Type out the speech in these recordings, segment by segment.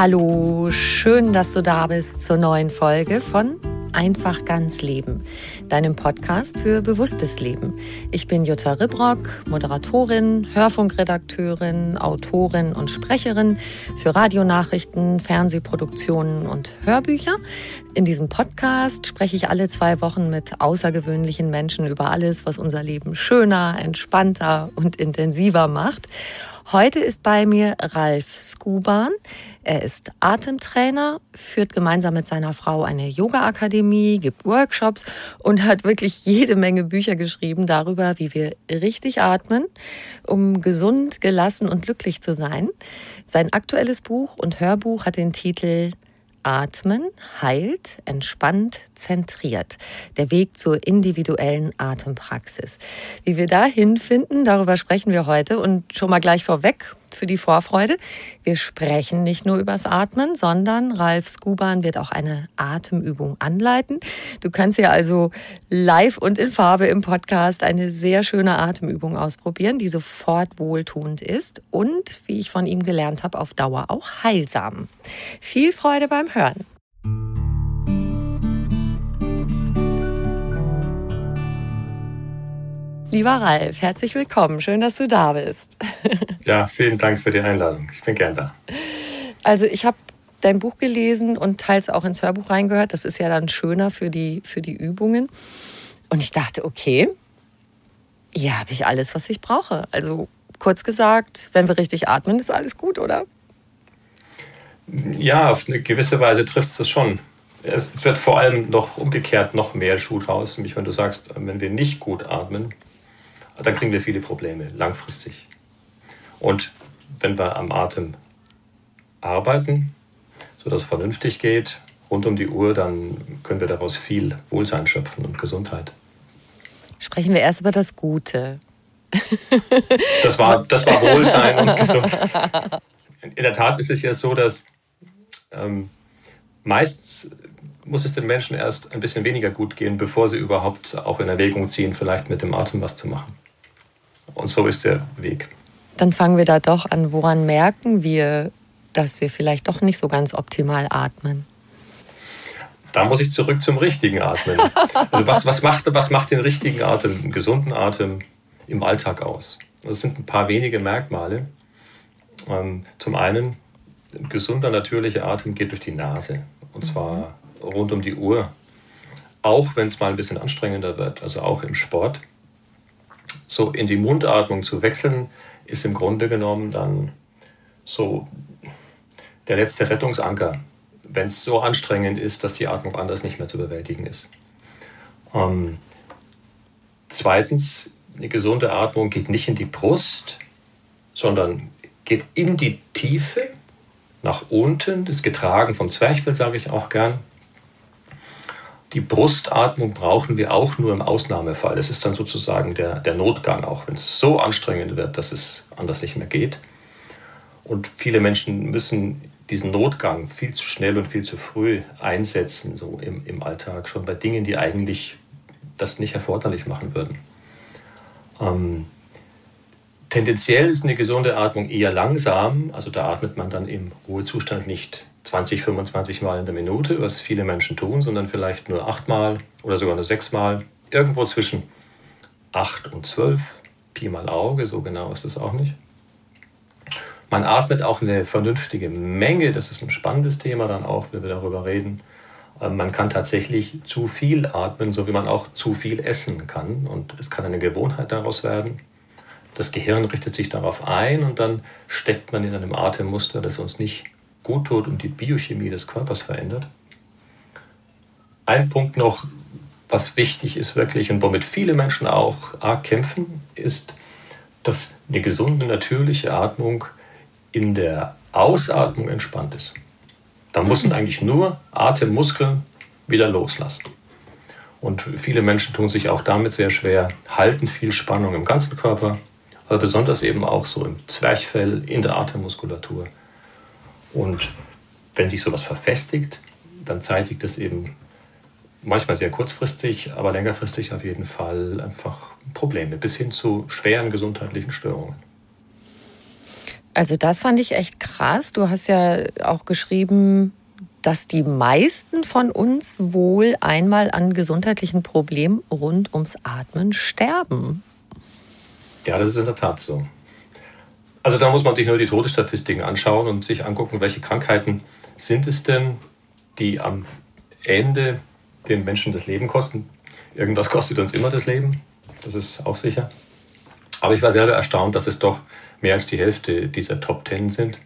Hallo, schön, dass du da bist zur neuen Folge von Einfach ganz Leben, deinem Podcast für bewusstes Leben. Ich bin Jutta Ribrock, Moderatorin, Hörfunkredakteurin, Autorin und Sprecherin für Radionachrichten, Fernsehproduktionen und Hörbücher. In diesem Podcast spreche ich alle zwei Wochen mit außergewöhnlichen Menschen über alles, was unser Leben schöner, entspannter und intensiver macht. Heute ist bei mir Ralf Skuban. Er ist Atemtrainer, führt gemeinsam mit seiner Frau eine Yoga-Akademie, gibt Workshops und hat wirklich jede Menge Bücher geschrieben darüber, wie wir richtig atmen, um gesund, gelassen und glücklich zu sein. Sein aktuelles Buch und Hörbuch hat den Titel Atmen heilt, entspannt, zentriert. Der Weg zur individuellen Atempraxis. Wie wir dahin finden, darüber sprechen wir heute und schon mal gleich vorweg für die Vorfreude. Wir sprechen nicht nur übers Atmen, sondern Ralf Skuban wird auch eine Atemübung anleiten. Du kannst ja also live und in Farbe im Podcast eine sehr schöne Atemübung ausprobieren, die sofort wohltuend ist und, wie ich von ihm gelernt habe, auf Dauer auch heilsam. Viel Freude beim Hören. Lieber Ralf, herzlich willkommen. Schön, dass du da bist. Ja, vielen Dank für die Einladung. Ich bin gern da. Also ich habe dein Buch gelesen und teils auch ins Hörbuch reingehört. Das ist ja dann schöner für die, für die Übungen. Und ich dachte, okay, hier habe ich alles, was ich brauche. Also kurz gesagt, wenn wir richtig atmen, ist alles gut, oder? Ja, auf eine gewisse Weise trifft es das schon. Es wird vor allem noch umgekehrt noch mehr Schuh draus, nämlich wenn du sagst, wenn wir nicht gut atmen, dann kriegen wir viele Probleme langfristig. Und wenn wir am Atem arbeiten, sodass es vernünftig geht, rund um die Uhr, dann können wir daraus viel Wohlsein schöpfen und Gesundheit. Sprechen wir erst über das Gute. Das war, das war Wohlsein und Gesundheit. In der Tat ist es ja so, dass ähm, meistens muss es den Menschen erst ein bisschen weniger gut gehen, bevor sie überhaupt auch in Erwägung ziehen, vielleicht mit dem Atem was zu machen. Und so ist der Weg. Dann fangen wir da doch an. Woran merken wir, dass wir vielleicht doch nicht so ganz optimal atmen? Da muss ich zurück zum richtigen Atmen. Also was, was, macht, was macht den richtigen Atem, einen gesunden Atem im Alltag aus? Das sind ein paar wenige Merkmale. Ähm, zum einen, ein gesunder, natürlicher Atem geht durch die Nase. Und zwar rund um die Uhr. Auch wenn es mal ein bisschen anstrengender wird, also auch im Sport. So in die Mundatmung zu wechseln, ist im Grunde genommen dann so der letzte Rettungsanker, wenn es so anstrengend ist, dass die Atmung anders nicht mehr zu bewältigen ist. Ähm, zweitens, eine gesunde Atmung geht nicht in die Brust, sondern geht in die Tiefe, nach unten, ist getragen vom Zwerchfell, sage ich auch gern. Die Brustatmung brauchen wir auch nur im Ausnahmefall. Das ist dann sozusagen der, der Notgang, auch wenn es so anstrengend wird, dass es anders nicht mehr geht. Und viele Menschen müssen diesen Notgang viel zu schnell und viel zu früh einsetzen, so im, im Alltag, schon bei Dingen, die eigentlich das nicht erforderlich machen würden. Ähm, tendenziell ist eine gesunde Atmung eher langsam, also da atmet man dann im Ruhezustand nicht 20, 25 Mal in der Minute, was viele Menschen tun, sondern vielleicht nur 8 Mal oder sogar nur 6 Mal. Irgendwo zwischen 8 und 12, Pi mal Auge, so genau ist das auch nicht. Man atmet auch eine vernünftige Menge, das ist ein spannendes Thema dann auch, wenn wir darüber reden. Ähm, man kann tatsächlich zu viel atmen, so wie man auch zu viel essen kann. Und es kann eine Gewohnheit daraus werden. Das Gehirn richtet sich darauf ein und dann steckt man in einem Atemmuster, das uns nicht gut tut und die Biochemie des Körpers verändert. Ein Punkt noch, was wichtig ist wirklich und womit viele Menschen auch arg kämpfen, ist, dass eine gesunde, natürliche Atmung in der Ausatmung entspannt ist. Da müssen eigentlich nur Atemmuskeln wieder loslassen. Und viele Menschen tun sich auch damit sehr schwer, halten viel Spannung im ganzen Körper, aber besonders eben auch so im Zwerchfell, in der Atemmuskulatur. Und wenn sich sowas verfestigt, dann zeitigt das eben manchmal sehr kurzfristig, aber längerfristig auf jeden Fall einfach Probleme bis hin zu schweren gesundheitlichen Störungen. Also das fand ich echt krass. Du hast ja auch geschrieben, dass die meisten von uns wohl einmal an gesundheitlichen Problemen rund ums Atmen sterben. Ja, das ist in der Tat so. Also da muss man sich nur die Todesstatistiken anschauen und sich angucken, welche Krankheiten sind es denn, die am Ende den Menschen das Leben kosten. Irgendwas kostet uns immer das Leben, das ist auch sicher. Aber ich war selber erstaunt, dass es doch mehr als die Hälfte dieser Top Ten sind,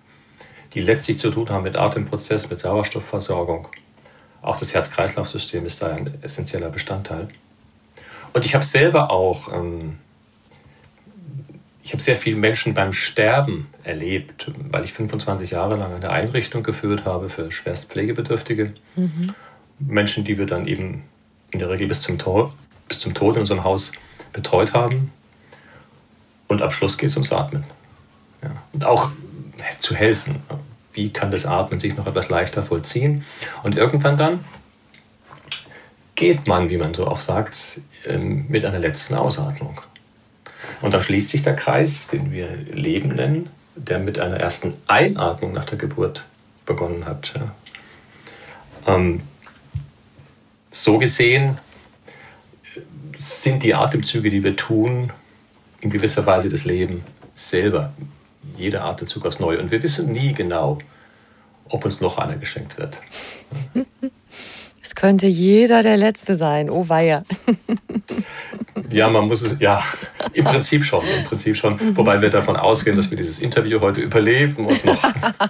die letztlich zu tun haben mit Atemprozess, mit Sauerstoffversorgung. Auch das Herz-Kreislauf-System ist da ein essentieller Bestandteil. Und ich habe selber auch, ähm, ich habe sehr viele Menschen beim Sterben erlebt, weil ich 25 Jahre lang eine Einrichtung geführt habe für schwerst Pflegebedürftige. Mhm. Menschen, die wir dann eben in der Regel bis zum, Tor, bis zum Tod in unserem Haus betreut haben. Und am Schluss geht es ums Atmen. Ja. Und auch zu helfen. Wie kann das Atmen sich noch etwas leichter vollziehen? Und irgendwann dann geht man, wie man so auch sagt, ähm, mit einer letzten Ausatmung. Und dann schließt sich der Kreis, den wir Leben nennen, der mit einer ersten Einatmung nach der Geburt begonnen hat. Ja. Ähm, so gesehen sind die Atemzüge, die wir tun, in gewisser Weise das Leben selber jeder Atemzug aufs Neue. Und wir wissen nie genau, ob uns noch einer geschenkt wird. Es könnte jeder der Letzte sein. Oh weia. Ja, man muss es, ja, im Prinzip schon, im Prinzip schon. Wobei wir davon ausgehen, dass wir dieses Interview heute überleben und noch,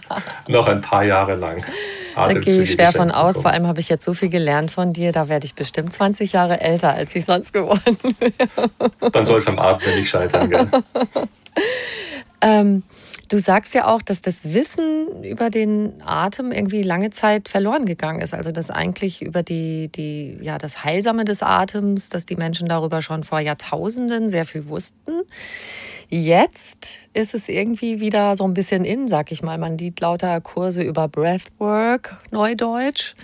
noch ein paar Jahre lang. Da gehe ich schwer von aus. Vor allem habe ich jetzt so viel gelernt von dir. Da werde ich bestimmt 20 Jahre älter, als ich sonst geworden wäre. Dann soll es am Atmen nicht scheitern, gell? Ähm, du sagst ja auch, dass das Wissen über den Atem irgendwie lange Zeit verloren gegangen ist. Also dass eigentlich über die, die, ja, das Heilsame des Atems, dass die Menschen darüber schon vor Jahrtausenden sehr viel wussten. Jetzt ist es irgendwie wieder so ein bisschen in, sag ich mal. Man sieht lauter Kurse über Breathwork, Neudeutsch.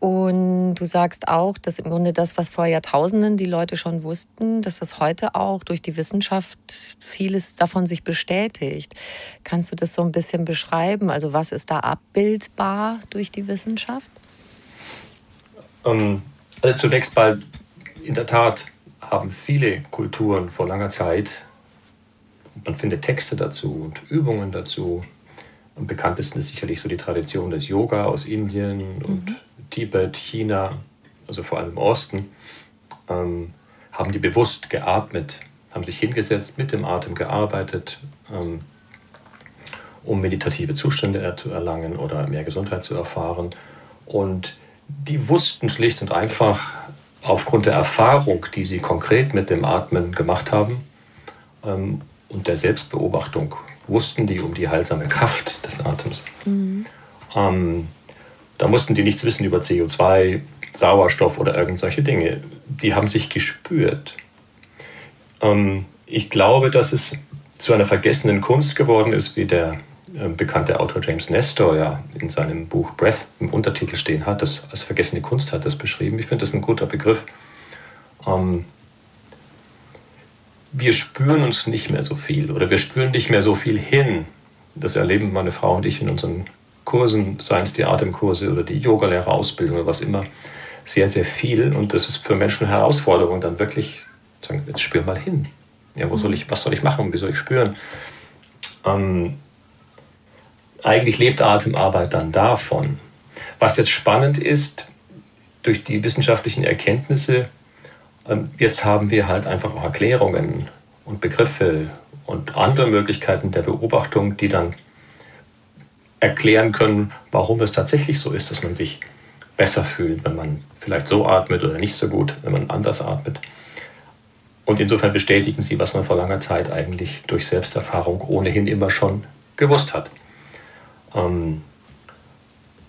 Und du sagst auch, dass im Grunde das, was vor Jahrtausenden die Leute schon wussten, dass das heute auch durch die Wissenschaft vieles davon sich bestätigt. Kannst du das so ein bisschen beschreiben? Also was ist da abbildbar durch die Wissenschaft? Ähm, also zunächst mal, in der Tat haben viele Kulturen vor langer Zeit, man findet Texte dazu und Übungen dazu. Am bekanntesten ist sicherlich so die Tradition des Yoga aus Indien und mhm Tibet, China, also vor allem im Osten, ähm, haben die bewusst geatmet, haben sich hingesetzt, mit dem Atem gearbeitet, ähm, um meditative Zustände zu erlangen oder mehr Gesundheit zu erfahren. Und die wussten schlicht und einfach aufgrund der Erfahrung, die sie konkret mit dem Atmen gemacht haben ähm, und der Selbstbeobachtung, wussten die um die heilsame Kraft des Atems. Mhm. Ähm, da mussten die nichts wissen über CO2, Sauerstoff oder irgend solche Dinge. Die haben sich gespürt. Ähm, ich glaube, dass es zu einer vergessenen Kunst geworden ist, wie der äh, bekannte Autor James Nestor ja in seinem Buch Breath im Untertitel stehen hat, das als vergessene Kunst hat das beschrieben. Ich finde das ein guter Begriff. Ähm, wir spüren uns nicht mehr so viel oder wir spüren nicht mehr so viel hin. Das erleben meine Frau und ich in unseren Kursen, seien es die Atemkurse oder die Yogalehrerausbildung oder was immer, sehr, sehr viel. Und das ist für Menschen eine Herausforderung, dann wirklich zu sagen, jetzt spür mal hin. Ja, wo soll ich, was soll ich machen? Wie soll ich spüren? Ähm, eigentlich lebt Atemarbeit dann davon. Was jetzt spannend ist, durch die wissenschaftlichen Erkenntnisse, ähm, jetzt haben wir halt einfach auch Erklärungen und Begriffe und andere Möglichkeiten der Beobachtung, die dann erklären können, warum es tatsächlich so ist, dass man sich besser fühlt, wenn man vielleicht so atmet oder nicht so gut, wenn man anders atmet. Und insofern bestätigen sie, was man vor langer Zeit eigentlich durch Selbsterfahrung ohnehin immer schon gewusst hat. Ähm,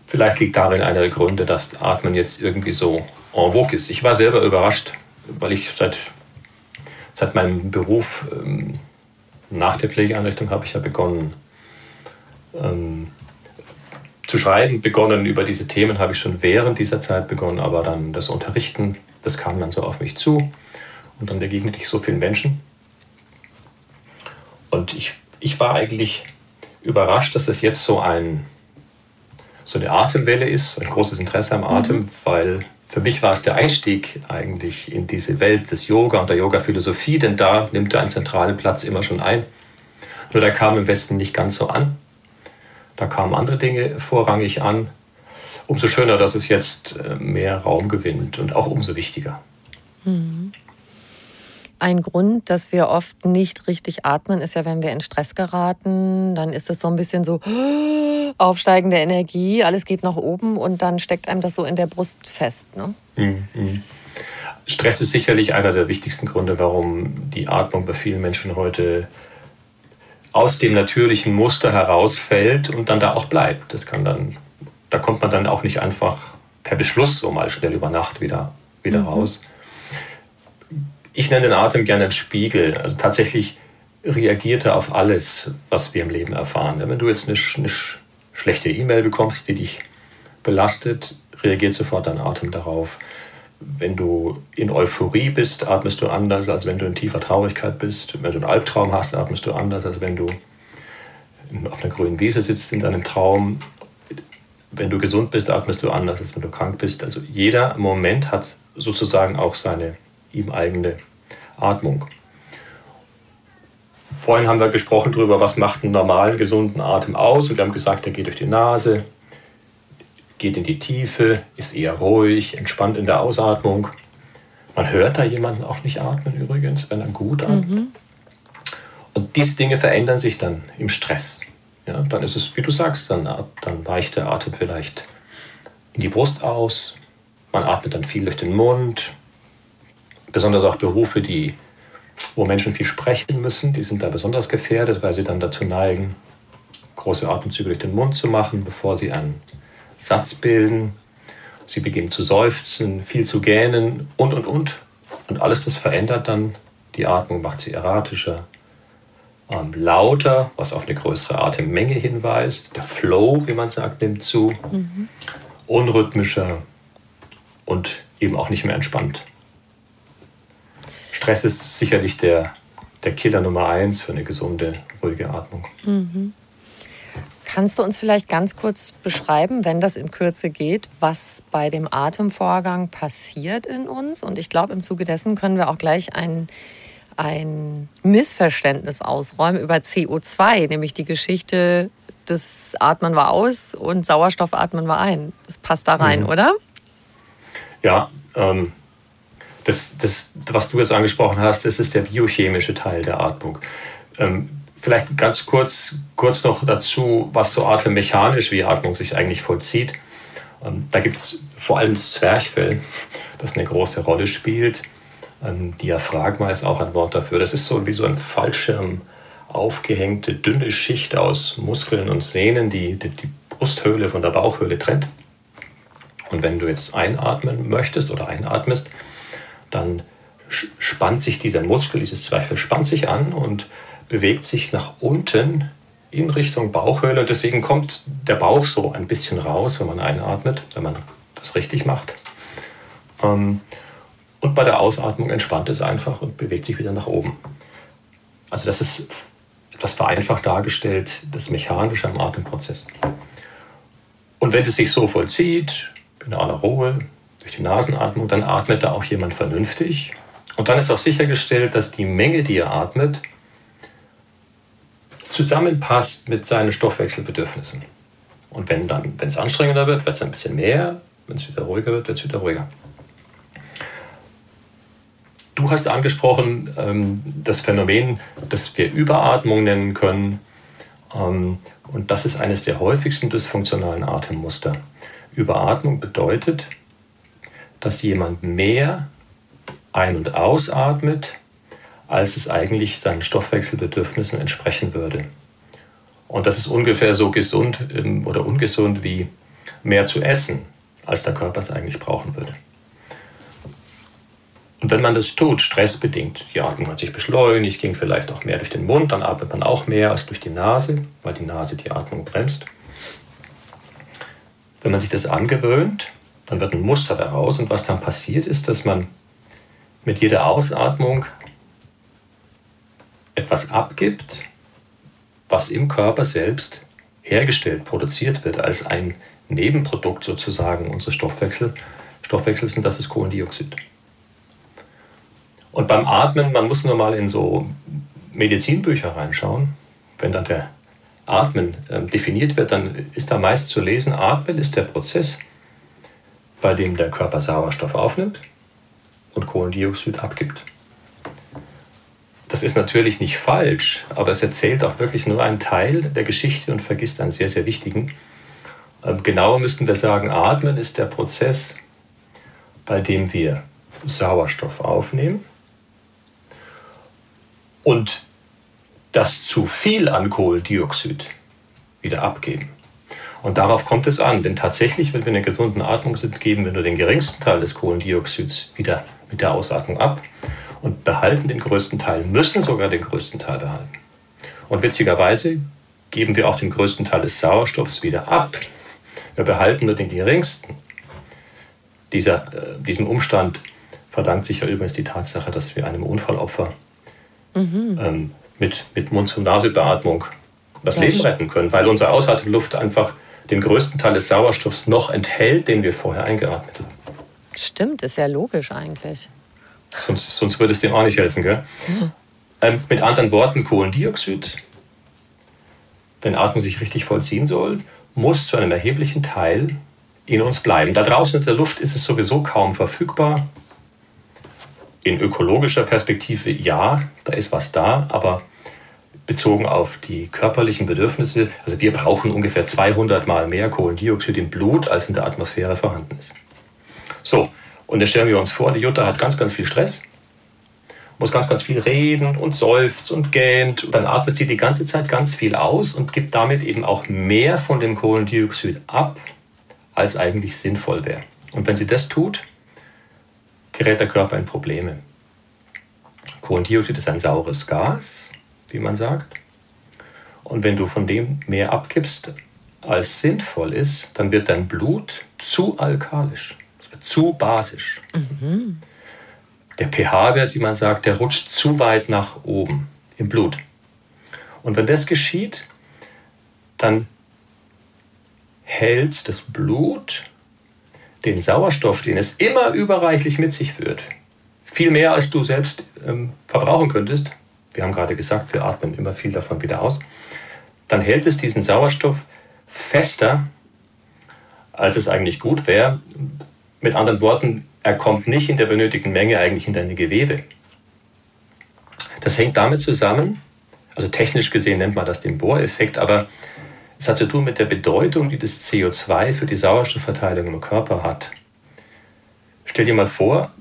vielleicht liegt darin einer der Gründe, dass Atmen jetzt irgendwie so en vogue ist. Ich war selber überrascht, weil ich seit, seit meinem Beruf ähm, nach der Pflegeeinrichtung habe ich ja begonnen ähm, zu schreiben, begonnen über diese Themen habe ich schon während dieser Zeit begonnen, aber dann das Unterrichten, das kam dann so auf mich zu und dann begegnet ich so vielen Menschen. Und ich, ich war eigentlich überrascht, dass es jetzt so, ein, so eine Atemwelle ist, ein großes Interesse am Atem, mhm. weil für mich war es der Einstieg eigentlich in diese Welt des Yoga und der Yoga-Philosophie, denn da nimmt er einen zentralen Platz immer schon ein. Nur der kam im Westen nicht ganz so an. Da kamen andere Dinge vorrangig an. Umso schöner, dass es jetzt äh, mehr Raum gewinnt und auch umso wichtiger. Mhm. Ein Grund, dass wir oft nicht richtig atmen, ist ja, wenn wir in Stress geraten, dann ist es so ein bisschen so aufsteigende Energie, alles geht nach oben und dann steckt einem das so in der Brust fest. Ne? Mhm. Stress ist sicherlich einer der wichtigsten Gründe, warum die Atmung bei vielen Menschen heute aus dem natürlichen Muster herausfällt und dann da auch bleibt. Das kann dann, da kommt man dann auch nicht einfach per Beschluss so mal schnell über Nacht wieder, wieder mhm. raus ich nenne den Atem gerne einen Spiegel. Also tatsächlich reagiert er auf alles, was wir im Leben erfahren. Wenn du jetzt eine, eine schlechte E-Mail bekommst, die dich belastet, reagiert sofort dein Atem darauf. Wenn du in Euphorie bist, atmest du anders, als wenn du in tiefer Traurigkeit bist. Wenn du einen Albtraum hast, atmest du anders, als wenn du auf einer grünen Wiese sitzt in deinem Traum. Wenn du gesund bist, atmest du anders, als wenn du krank bist. Also jeder Moment hat sozusagen auch seine ihm eigene Atmung. Vorhin haben wir gesprochen darüber, was macht einen normalen, gesunden Atem aus. Und wir haben gesagt, er geht durch die Nase, geht in die Tiefe, ist eher ruhig, entspannt in der Ausatmung. Man hört da jemanden auch nicht atmen übrigens, wenn er gut atmet. Mhm. Und diese Dinge verändern sich dann im Stress. Ja, dann ist es, wie du sagst, dann, dann weicht der Atem vielleicht in die Brust aus. Man atmet dann viel durch den Mund, besonders auch Berufe, die, wo Menschen viel sprechen müssen, die sind da besonders gefährdet, weil sie dann dazu neigen, große Atemzüge durch den Mund zu machen, bevor sie einen Satz bilden. Sie beginnen zu seufzen, viel zu gähnen und, und, und. Und alles das verändert dann die Atmung, macht sie erratischer, ähm, lauter, was auf eine größere Atemmenge hinweist. Der Flow, wie man sagt, nimmt zu. Mhm. Unrhythmischer und eben auch nicht mehr entspannt. Stress ist sicherlich der, der Killer Nummer eins für eine gesunde, ruhige Atmung. Mhm. Kannst du uns vielleicht ganz kurz beschreiben, wenn das in Kürze geht, was bei dem Atemvorgang passiert in uns? Und ich glaube, im Zuge dessen können wir auch gleich ein, ein Missverständnis ausräumen über CO2, nämlich die Geschichte, das Atmen war aus und Sauerstoff atmen war ein. Das passt da rein, mhm. oder? Ja, ähm, das, das, was du jetzt angesprochen hast, das ist der biochemische Teil der Atmung. Ähm, vielleicht ganz kurz, kurz noch dazu, was so atemmechanisch wie Atmung sich eigentlich vollzieht. Ähm, da gibt es vor allem das Zwerchfell, das eine große Rolle spielt. Ähm, Diaphragma ist auch ein Wort dafür. Das ist so wie so ein Fallschirm aufgehängte, dünne Schicht aus Muskeln und Sehnen, die die, die Brusthöhle von der Bauchhöhle trennt. Und wenn du jetzt einatmen möchtest oder einatmest, dann spannt sich dieser Muskel, dieses Zwerchfell spannt sich an und bewegt sich nach unten in Richtung Bauchhöhle. Deswegen kommt der Bauch so ein bisschen raus, wenn man einatmet, wenn man das richtig macht. Ähm, und bei der Ausatmung entspannt es einfach und bewegt sich wieder nach oben. Also das ist etwas vereinfacht dargestellt, das Mechanische am Atemprozess. Und wenn es sich so vollzieht, in aller Ruhe, durch die Nasenatmung, dann atmet da auch jemand vernünftig. Und dann ist auch sichergestellt, dass die Menge, die er atmet, zusammenpasst mit seinen Stoffwechselbedürfnissen. Und wenn dann, wenn es anstrengender wird, wird es ein bisschen mehr. Wenn es wieder ruhiger wird, wird es wieder ruhiger. Du hast angesprochen ähm, das Phänomen, das wir Überatmung nennen können. Ähm, und das ist eines der häufigsten dysfunktionalen Atemmuster. Überatmung bedeutet, dass jemand mehr ein- und ausatmet, als es eigentlich seinen Stoffwechselbedürfnissen entsprechen würde. Und das ist ungefähr so gesund ähm, oder ungesund wie mehr zu essen, als der Körper es eigentlich brauchen würde. Und wenn man das tut, stressbedingt, die Atmung hat sich beschleunigt, ging vielleicht auch mehr durch den Mund, dann atmet man auch mehr als durch die Nase, weil die Nase die Atmung bremst. Wenn man sich das angewöhnt, dann wird ein Muster daraus und was dann passiert ist, dass man mit jeder Ausatmung etwas abgibt, was im Körper selbst hergestellt, produziert wird, als ein Nebenprodukt sozusagen unseres Stoffwechsel, Stoffwechsels und das ist Kohlendioxid. Und beim Atmen, man muss nur mal in so Medizinbücher reinschauen, wenn dann der Atmen äh, definiert wird, dann ist da meist zu lesen, Atmen ist der Prozess, bei dem der Körper Sauerstoff aufnimmt und Kohlendioxid abgibt. Das ist natürlich nicht falsch, aber es erzählt auch wirklich nur einen Teil der Geschichte und vergisst einen sehr, sehr wichtigen. Ähm, genauer müssten wir sagen, Atmen ist der Prozess, bei dem wir Sauerstoff aufnehmen und das zu viel an Kohlendioxid wieder abgeben. Und darauf kommt es an, denn tatsächlich, wenn wir in einer gesunden Atmung sind, geben wir nur den geringsten Teil des Kohlendioxids wieder mit der Ausatmung ab und behalten den größten Teil, müssen sogar den größten Teil behalten. Und witzigerweise geben wir auch den größten Teil des Sauerstoffs wieder ab. Wir behalten nur den geringsten. Dieser, äh, diesem Umstand verdankt sich ja übrigens die Tatsache, dass wir einem Unfallopfer mhm. ähm, mit, mit Mund-zu-Nase-Beatmung das ja, Leben retten können, weil unsere Ausatmungsluft einfach den größten Teil des Sauerstoffs noch enthält, den wir vorher eingeatmet haben. Stimmt, ist ja logisch eigentlich. Sonst, sonst würde es dem auch nicht helfen. Gell? Mhm. Ähm, mit anderen Worten, Kohlendioxid, wenn Atmung sich richtig vollziehen soll, muss zu einem erheblichen Teil in uns bleiben. Da draußen in der Luft ist es sowieso kaum verfügbar. In ökologischer Perspektive ja, da ist was da, aber bezogen auf die körperlichen Bedürfnisse, also wir brauchen ungefähr 200 Mal mehr Kohlendioxid im Blut, als in der Atmosphäre vorhanden ist. So, und jetzt stellen wir uns vor, die Jutta hat ganz, ganz viel Stress, muss ganz, ganz viel reden und seufzt und gähnt. Und dann atmet sie die ganze Zeit ganz viel aus und gibt damit eben auch mehr von dem Kohlendioxid ab, als eigentlich sinnvoll wäre. Und wenn sie das tut, gerät der Körper in Probleme. Kohlendioxid ist ein saures Gas, wie man sagt. Und wenn du von dem mehr abgibst, als sinnvoll ist, dann wird dein Blut zu alkalisch, zu basisch. Mhm. Der pH-Wert, wie man sagt, der rutscht zu weit nach oben im Blut. Und wenn das geschieht, dann hält das Blut den Sauerstoff, den es immer überreichlich mit sich führt, viel mehr als du selbst ähm, verbrauchen könntest, wir haben gerade gesagt, wir atmen immer viel davon wieder aus, dann hält es diesen Sauerstoff fester, als es eigentlich gut wäre. Mit anderen Worten, er kommt nicht in der benötigten Menge eigentlich in deine Gewebe. Das hängt damit zusammen, also technisch gesehen nennt man das den Bohreffekt, aber es hat zu tun mit der Bedeutung, die das CO2 für die Sauerstoffverteilung im Körper hat. Stell dir mal vor,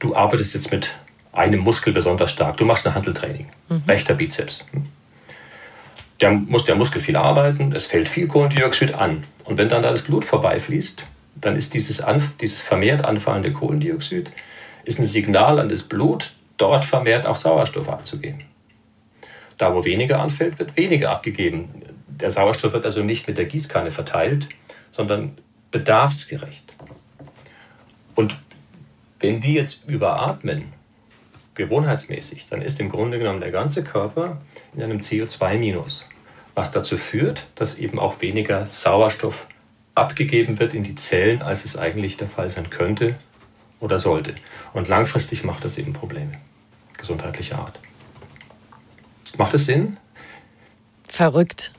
du arbeitest jetzt mit einem Muskel besonders stark. Du machst ein Handeltraining, mhm. rechter Bizeps. Der muss der Muskel viel arbeiten, es fällt viel Kohlendioxid an. Und wenn dann da das Blut vorbeifließt, dann ist dieses, dieses vermehrt anfallende Kohlendioxid ist ein Signal an das Blut, dort vermehrt auch Sauerstoff abzugeben. Da, wo weniger anfällt, wird weniger abgegeben. Der Sauerstoff wird also nicht mit der Gießkanne verteilt, sondern bedarfsgerecht. Und wenn die jetzt überatmen, gewohnheitsmäßig, dann ist im Grunde genommen der ganze Körper in einem CO2-Minus, was dazu führt, dass eben auch weniger Sauerstoff abgegeben wird in die Zellen, als es eigentlich der Fall sein könnte oder sollte. Und langfristig macht das eben Probleme gesundheitlicher Art. Macht es Sinn? Verrückt.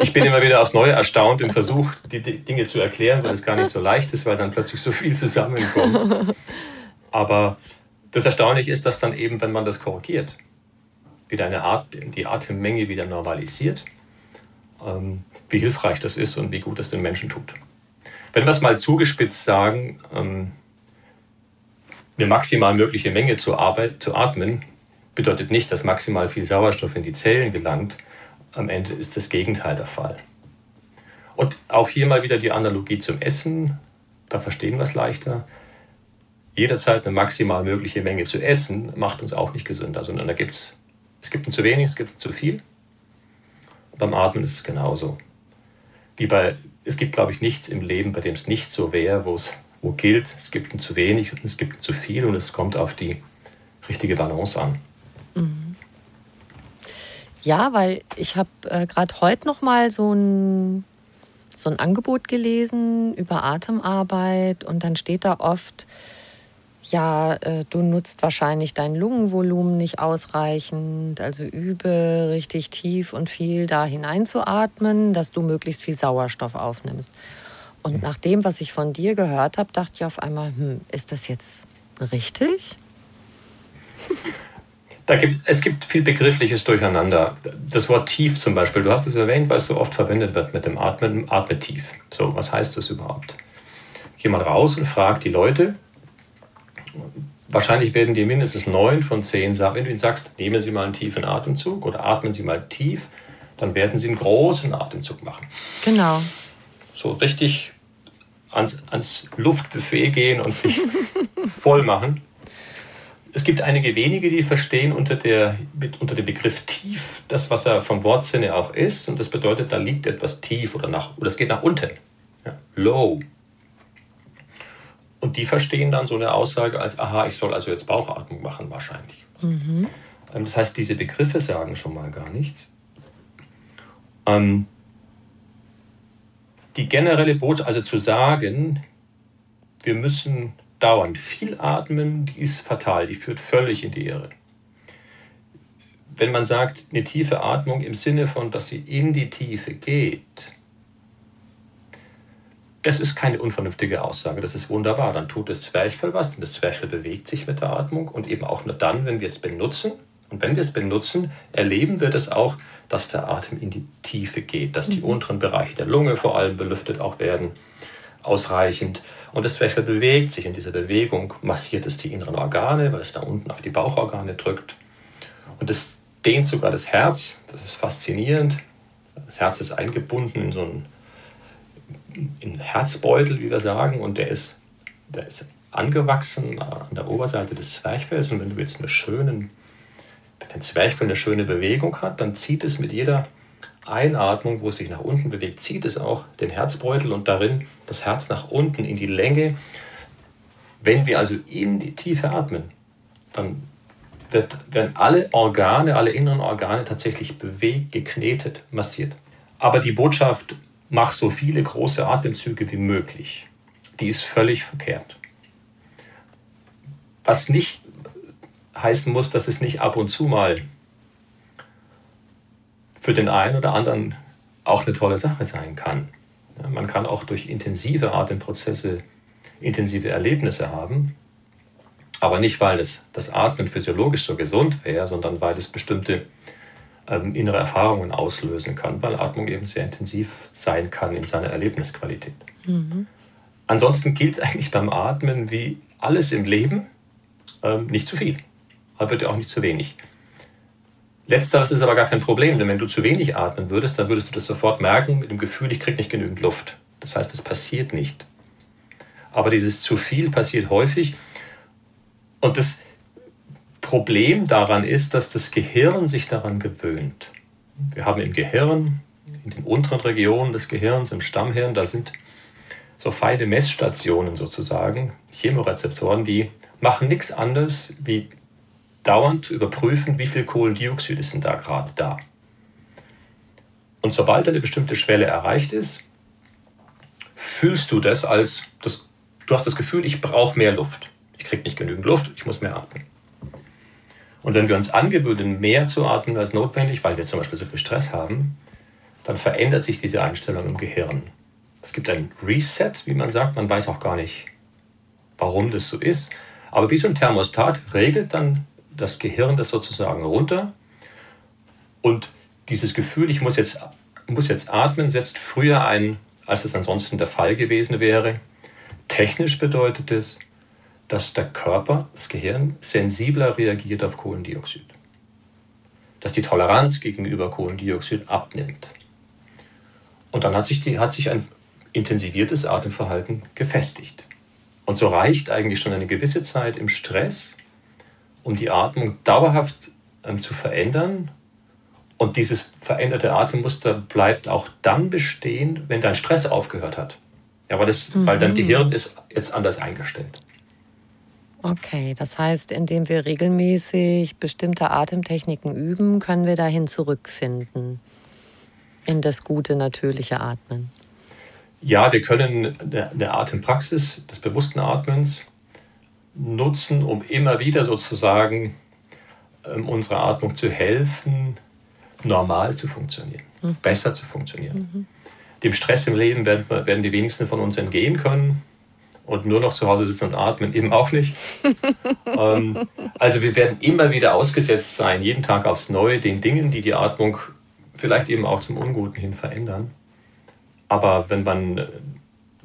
Ich bin immer wieder aufs Neue erstaunt im Versuch, die Dinge zu erklären, weil es gar nicht so leicht ist, weil dann plötzlich so viel zusammenkommt. Aber das Erstaunliche ist, dass dann eben, wenn man das korrigiert, wieder eine Art, die Atemmenge wieder normalisiert, ähm, wie hilfreich das ist und wie gut es den Menschen tut. Wenn wir es mal zugespitzt sagen, ähm, eine maximal mögliche Menge zu, Arbeit, zu atmen, bedeutet nicht, dass maximal viel Sauerstoff in die Zellen gelangt. Am Ende ist das Gegenteil der Fall. Und auch hier mal wieder die Analogie zum Essen. Da verstehen wir es leichter. Jederzeit eine maximal mögliche Menge zu essen, macht uns auch nicht gesünder, sondern da gibt's, es gibt ein zu wenig, es gibt ein zu viel. Beim Atmen ist es genauso. Wie bei, es gibt, glaube ich, nichts im Leben, bei dem es nicht so wäre, wo es wo gilt, es gibt ein zu wenig und es gibt ein zu viel und es kommt auf die richtige Balance an. Mhm. Ja, weil ich habe äh, gerade heute noch mal so ein, so ein Angebot gelesen über Atemarbeit und dann steht da oft, ja, äh, du nutzt wahrscheinlich dein Lungenvolumen nicht ausreichend, also übe richtig tief und viel da hineinzuatmen, dass du möglichst viel Sauerstoff aufnimmst. Und nach dem, was ich von dir gehört habe, dachte ich auf einmal, hm, ist das jetzt richtig? Da gibt, es gibt viel begriffliches Durcheinander. Das Wort tief zum Beispiel, du hast es erwähnt, weil es so oft verwendet wird mit dem Atmen, atme tief. So, was heißt das überhaupt? Geh mal raus und frag die Leute. Wahrscheinlich werden dir mindestens neun von zehn sagen, wenn du ihnen sagst, nehmen Sie mal einen tiefen Atemzug oder atmen Sie mal tief, dann werden sie einen großen Atemzug machen. Genau. So richtig ans, ans Luftbuffet gehen und sich voll machen. Es gibt einige wenige, die verstehen unter, der, unter dem Begriff tief das, was er vom Wortsinne auch ist. Und das bedeutet, da liegt etwas tief oder, nach, oder es geht nach unten. Ja, low. Und die verstehen dann so eine Aussage als, aha, ich soll also jetzt Bauchatmung machen, wahrscheinlich. Mhm. Das heißt, diese Begriffe sagen schon mal gar nichts. Ähm, die generelle Botschaft, also zu sagen, wir müssen dauernd viel atmen, die ist fatal, die führt völlig in die Irre. Wenn man sagt, eine tiefe Atmung im Sinne von, dass sie in die Tiefe geht, das ist keine unvernünftige Aussage, das ist wunderbar. Dann tut das Zwerchfell was, denn das Zwerchfell bewegt sich mit der Atmung und eben auch nur dann, wenn wir es benutzen. Und wenn wir es benutzen, erleben wir das auch, dass der Atem in die Tiefe geht, dass die mhm. unteren Bereiche der Lunge vor allem belüftet auch werden, ausreichend. Und das Zwerchfell bewegt sich in dieser Bewegung, massiert es die inneren Organe, weil es da unten auf die Bauchorgane drückt. Und es dehnt sogar das Herz, das ist faszinierend. Das Herz ist eingebunden in so einen, in Herzbeutel, wie wir sagen, und der ist, der ist angewachsen an der Oberseite des Zwerchfells. Und wenn du jetzt einen schönen wenn ein Zwerchfell eine schöne Bewegung hat, dann zieht es mit jeder Einatmung, wo es sich nach unten bewegt, zieht es auch den Herzbeutel und darin das Herz nach unten in die Länge. Wenn wir also in die Tiefe atmen, dann wird, werden alle Organe, alle inneren Organe tatsächlich bewegt, geknetet, massiert. Aber die Botschaft, mach so viele große Atemzüge wie möglich, die ist völlig verkehrt. Was nicht heißen muss, dass es nicht ab und zu mal für den einen oder anderen auch eine tolle Sache sein kann. Man kann auch durch intensive Atemprozesse intensive Erlebnisse haben, aber nicht, weil das, das Atmen physiologisch so gesund wäre, sondern weil es bestimmte ähm, innere Erfahrungen auslösen kann, weil Atmung eben sehr intensiv sein kann in seiner Erlebnisqualität. Mhm. Ansonsten gilt eigentlich beim Atmen wie alles im Leben ähm, nicht zu viel aber wird ja auch nicht zu wenig. Letzteres ist aber gar kein Problem, denn wenn du zu wenig atmen würdest, dann würdest du das sofort merken mit dem Gefühl, ich kriege nicht genügend Luft. Das heißt, es passiert nicht. Aber dieses zu viel passiert häufig. Und das Problem daran ist, dass das Gehirn sich daran gewöhnt. Wir haben im Gehirn, in den unteren Regionen des Gehirns, im Stammhirn, da sind so feine Messstationen sozusagen, Chemorezeptoren, die machen nichts anderes, wie dauernd überprüfen, wie viel Kohlendioxid ist denn da gerade da. Und sobald eine bestimmte Schwelle erreicht ist, fühlst du das als, das, du hast das Gefühl, ich brauche mehr Luft. Ich kriege nicht genügend Luft, ich muss mehr atmen. Und wenn wir uns angewöhnen, mehr zu atmen als notwendig, weil wir zum Beispiel so viel Stress haben, dann verändert sich diese Einstellung im Gehirn. Es gibt ein Reset, wie man sagt. Man weiß auch gar nicht, warum das so ist. Aber wie so ein Thermostat regelt dann das Gehirn das sozusagen runter. Und dieses Gefühl, ich muss jetzt, muss jetzt atmen, setzt früher ein, als es ansonsten der Fall gewesen wäre. Technisch bedeutet es, dass der Körper, das Gehirn, sensibler reagiert auf Kohlendioxid. Dass die Toleranz gegenüber Kohlendioxid abnimmt. Und dann hat sich, die, hat sich ein intensiviertes Atemverhalten gefestigt. Und so reicht eigentlich schon eine gewisse Zeit im Stress, um die Atmung dauerhaft ähm, zu verändern. Und dieses veränderte Atemmuster bleibt auch dann bestehen, wenn dein Stress aufgehört hat. Ja, weil, das, mhm. weil dein Gehirn ist jetzt anders eingestellt. Okay, das heißt, indem wir regelmäßig bestimmte Atemtechniken üben, können wir dahin zurückfinden in das gute, natürliche Atmen. Ja, wir können eine Atempraxis des bewussten Atmens nutzen, um immer wieder sozusagen ähm, unserer Atmung zu helfen, normal zu funktionieren, mhm. besser zu funktionieren. Mhm. Dem Stress im Leben werden, werden die wenigsten von uns entgehen können und nur noch zu Hause sitzen und atmen eben auch nicht. ähm, also wir werden immer wieder ausgesetzt sein, jeden Tag aufs Neue, den Dingen, die die Atmung vielleicht eben auch zum Unguten hin verändern. Aber wenn man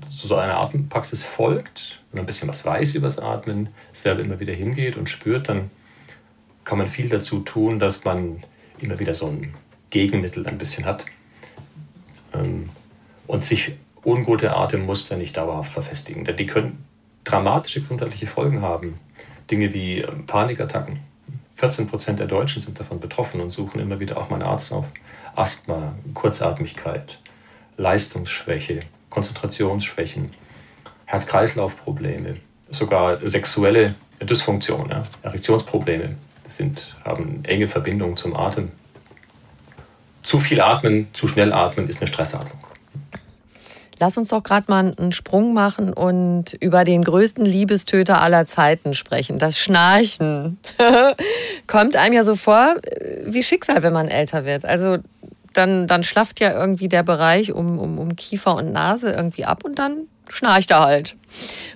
so einer Atempraxis folgt und ein bisschen was weiß über das Atmen, selber immer wieder hingeht und spürt, dann kann man viel dazu tun, dass man immer wieder so ein Gegenmittel ein bisschen hat ähm, und sich ungute Atemmuster nicht dauerhaft verfestigen. Denn die können dramatische gesundheitliche Folgen haben. Dinge wie ähm, Panikattacken. 14 Prozent der Deutschen sind davon betroffen und suchen immer wieder auch mal einen Arzt auf. Asthma, Kurzatmigkeit, Leistungsschwäche, Konzentrationsschwächen, Herz-Kreislauf-Probleme, sogar sexuelle Dysfunktion, ja, Erektionsprobleme sind, haben enge Verbindungen zum Atem. Zu viel atmen, zu schnell atmen ist eine Stressatmung. Lass uns doch gerade mal einen Sprung machen und über den größten Liebestöter aller Zeiten sprechen. Das Schnarchen kommt einem ja so vor wie Schicksal, wenn man älter wird. Also dann, dann schlafft ja irgendwie der Bereich um, um, um Kiefer und Nase irgendwie ab und dann schnarcht er halt.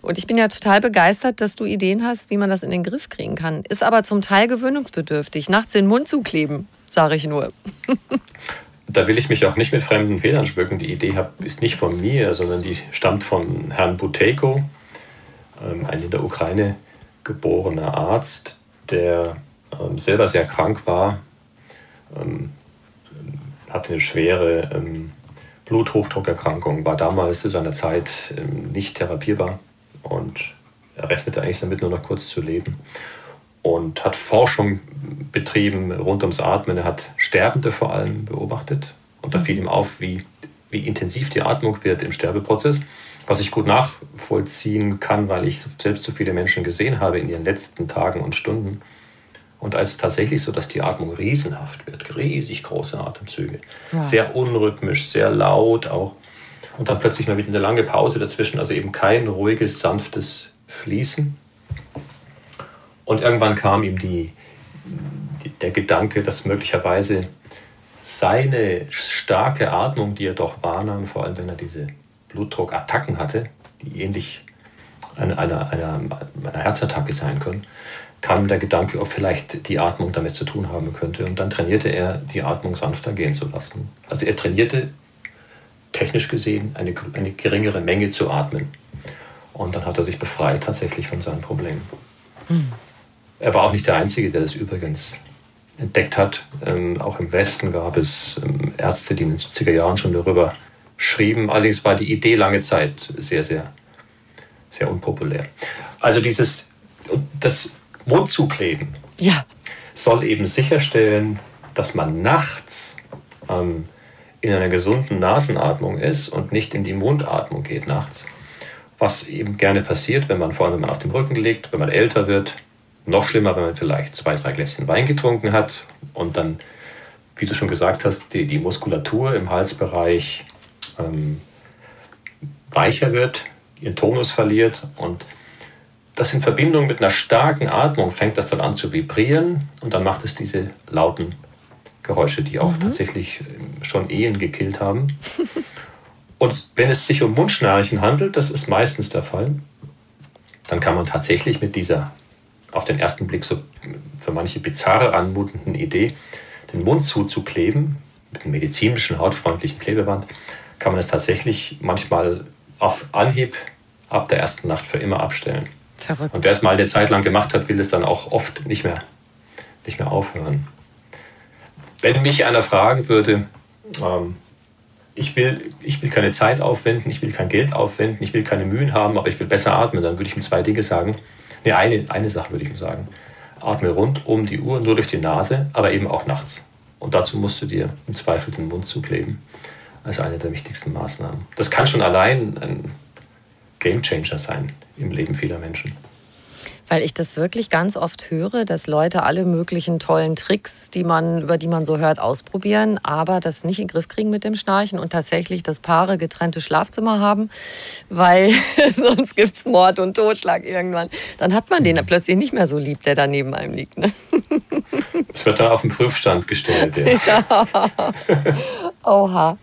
Und ich bin ja total begeistert, dass du Ideen hast, wie man das in den Griff kriegen kann. Ist aber zum Teil gewöhnungsbedürftig. Nachts den Mund zukleben, sage ich nur. da will ich mich auch nicht mit fremden Federn schmücken. Die Idee ist nicht von mir, sondern die stammt von Herrn Buteyko, ähm, ein in der Ukraine geborener Arzt, der ähm, selber sehr krank war, ähm, hatte eine schwere Bluthochdruckerkrankung, war damals zu seiner Zeit nicht therapierbar und er rechnete eigentlich damit nur noch kurz zu leben und hat Forschung betrieben rund ums Atmen. Er hat Sterbende vor allem beobachtet und da fiel ihm auf, wie, wie intensiv die Atmung wird im Sterbeprozess, was ich gut nachvollziehen kann, weil ich selbst so viele Menschen gesehen habe in ihren letzten Tagen und Stunden. Und da ist es tatsächlich so, dass die Atmung riesenhaft wird, riesig große Atemzüge, ja. sehr unrhythmisch, sehr laut auch. Und dann plötzlich mal wieder eine lange Pause dazwischen, also eben kein ruhiges, sanftes Fließen. Und irgendwann kam ihm die, der Gedanke, dass möglicherweise seine starke Atmung, die er doch wahrnahm, vor allem wenn er diese Blutdruckattacken hatte, die ähnlich einer, einer, einer, einer Herzattacke sein können, kam der Gedanke, ob vielleicht die Atmung damit zu tun haben könnte. Und dann trainierte er, die Atmung sanfter gehen zu lassen. Also er trainierte technisch gesehen eine, eine geringere Menge zu atmen. Und dann hat er sich befreit tatsächlich von seinen Problemen. Mhm. Er war auch nicht der Einzige, der das übrigens entdeckt hat. Ähm, auch im Westen gab es ähm, Ärzte, die in den 70er Jahren schon darüber beschrieben. Allerdings war die Idee lange Zeit sehr, sehr, sehr unpopulär. Also dieses das Mundzukleben ja. soll eben sicherstellen, dass man nachts ähm, in einer gesunden Nasenatmung ist und nicht in die Mundatmung geht nachts. Was eben gerne passiert, wenn man vor allem wenn man auf dem Rücken liegt, wenn man älter wird. Noch schlimmer, wenn man vielleicht zwei, drei Gläschen Wein getrunken hat und dann, wie du schon gesagt hast, die, die Muskulatur im Halsbereich ähm, weicher wird, ihren Tonus verliert und das in Verbindung mit einer starken Atmung fängt das dann an zu vibrieren und dann macht es diese lauten Geräusche, die auch mhm. tatsächlich ähm, schon Ehen gekillt haben. Und wenn es sich um Mundschnarchen handelt, das ist meistens der Fall, dann kann man tatsächlich mit dieser auf den ersten Blick so für manche bizarre anmutenden Idee, den Mund zuzukleben, mit einem medizinischen, hautfreundlichen Klebeband, kann man es tatsächlich manchmal auf Anhieb ab der ersten Nacht für immer abstellen. Verrückt. Und wer es mal eine Zeit lang gemacht hat, will es dann auch oft nicht mehr, nicht mehr aufhören. Wenn mich einer fragen würde, ähm, ich, will, ich will keine Zeit aufwenden, ich will kein Geld aufwenden, ich will keine Mühen haben, aber ich will besser atmen, dann würde ich ihm zwei Dinge sagen. Nee, eine, eine Sache würde ich ihm sagen. Atme rund um die Uhr, nur durch die Nase, aber eben auch nachts. Und dazu musst du dir im Zweifel den Mund zukleben, als eine der wichtigsten Maßnahmen. Das kann schon allein ein Gamechanger sein im Leben vieler Menschen weil ich das wirklich ganz oft höre, dass Leute alle möglichen tollen Tricks, die man, über die man so hört, ausprobieren, aber das nicht in den Griff kriegen mit dem Schnarchen und tatsächlich das Paare getrennte Schlafzimmer haben, weil sonst gibt es Mord und Totschlag irgendwann. Dann hat man den mhm. plötzlich nicht mehr so lieb, der da neben einem liegt. Ne? Es wird dann auf den Prüfstand gestellt. Ja. ja. Oha.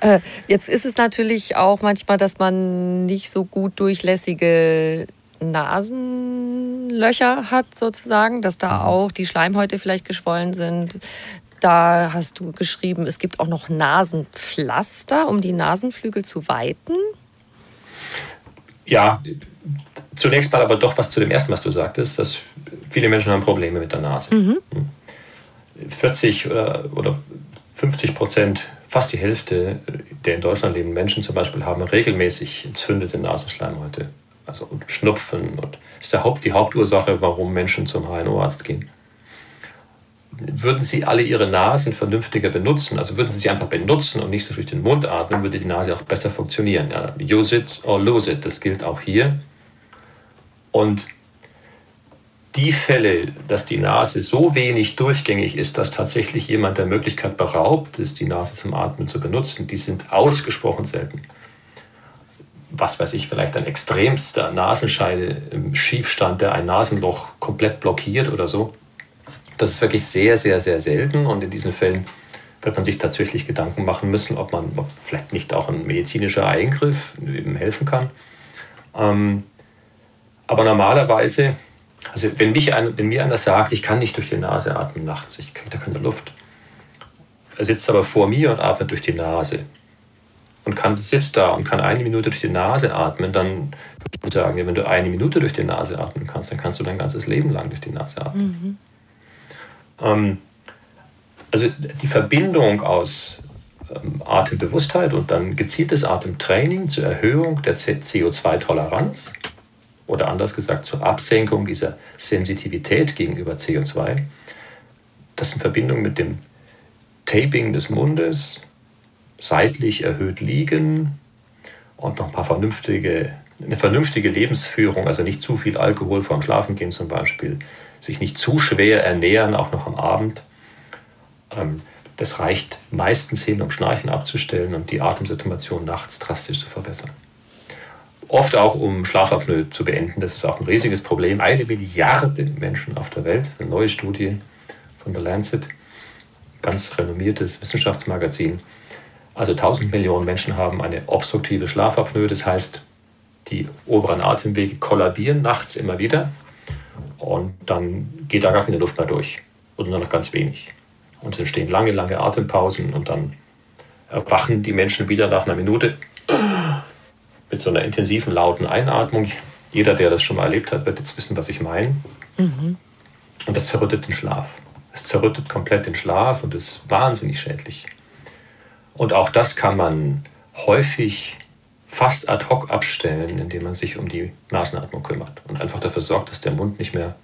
Äh, jetzt ist es natürlich auch manchmal, dass man nicht so gut durchlässige Nasenlöcher hat, sozusagen, dass da mhm. auch die Schleimhäute vielleicht geschwollen sind. Da hast du geschrieben, es gibt auch noch Nasenpflaster, um die Nasenflügel zu weiten. Ja, zunächst mal aber doch was zu dem ersten, was du sagtest, dass viele Menschen haben Probleme mit der Nase. Mhm. 40 oder, oder 50 Prozent, fast die Hälfte der in Deutschland lebenden Menschen zum Beispiel haben regelmäßig entzündete Nasenschleimhäute also Schnupfen und ist der Haupt, die Hauptursache, warum Menschen zum HNO-Arzt gehen. Würden Sie alle Ihre Nasen vernünftiger benutzen, also würden Sie sie einfach benutzen und nicht so durch den Mund atmen, würde die Nase auch besser funktionieren. Ja, use it or lose it, das gilt auch hier. Und die Fälle, dass die Nase so wenig durchgängig ist, dass tatsächlich jemand der Möglichkeit beraubt ist, die Nase zum Atmen zu benutzen, die sind ausgesprochen selten was weiß ich, vielleicht ein extremster Nasenscheide im Schiefstand, der ein Nasenloch komplett blockiert oder so. Das ist wirklich sehr, sehr, sehr selten und in diesen Fällen wird man sich tatsächlich Gedanken machen müssen, ob man ob vielleicht nicht auch ein medizinischer Eingriff eben helfen kann. Ähm, aber normalerweise, also wenn, mich ein, wenn mir einer sagt, ich kann nicht durch die Nase atmen nachts, ich kriege da keine Luft, er sitzt aber vor mir und atmet durch die Nase, und kann, sitzt da und kann eine Minute durch die Nase atmen, dann würde ich sagen, wenn du eine Minute durch die Nase atmen kannst, dann kannst du dein ganzes Leben lang durch die Nase atmen. Mhm. Ähm, also die Verbindung aus ähm, Atembewusstheit und dann gezieltes Atemtraining zur Erhöhung der CO2-Toleranz oder anders gesagt zur Absenkung dieser Sensitivität gegenüber CO2, das in Verbindung mit dem Taping des Mundes, seitlich erhöht liegen und noch ein paar vernünftige, eine vernünftige Lebensführung, also nicht zu viel Alkohol vorm Schlafengehen zum Beispiel, sich nicht zu schwer ernähren, auch noch am Abend. Ähm, das reicht meistens hin, um Schnarchen abzustellen und die Atemsituation nachts drastisch zu verbessern. Oft auch, um Schlafapnoe zu beenden. Das ist auch ein riesiges Problem. Eine Milliarde Menschen auf der Welt, eine neue Studie von The Lancet, ganz renommiertes Wissenschaftsmagazin, also 1000 Millionen Menschen haben eine obstruktive Schlafapnoe, das heißt, die oberen Atemwege kollabieren nachts immer wieder und dann geht da gar keine Luft mehr durch oder nur noch ganz wenig. Und es entstehen lange, lange Atempausen und dann erwachen die Menschen wieder nach einer Minute mit so einer intensiven, lauten Einatmung. Jeder, der das schon mal erlebt hat, wird jetzt wissen, was ich meine. Mhm. Und das zerrüttet den Schlaf. Es zerrüttet komplett den Schlaf und ist wahnsinnig schädlich. Und auch das kann man häufig fast ad hoc abstellen, indem man sich um die Nasenatmung kümmert und einfach dafür sorgt, dass der Mund nicht mehr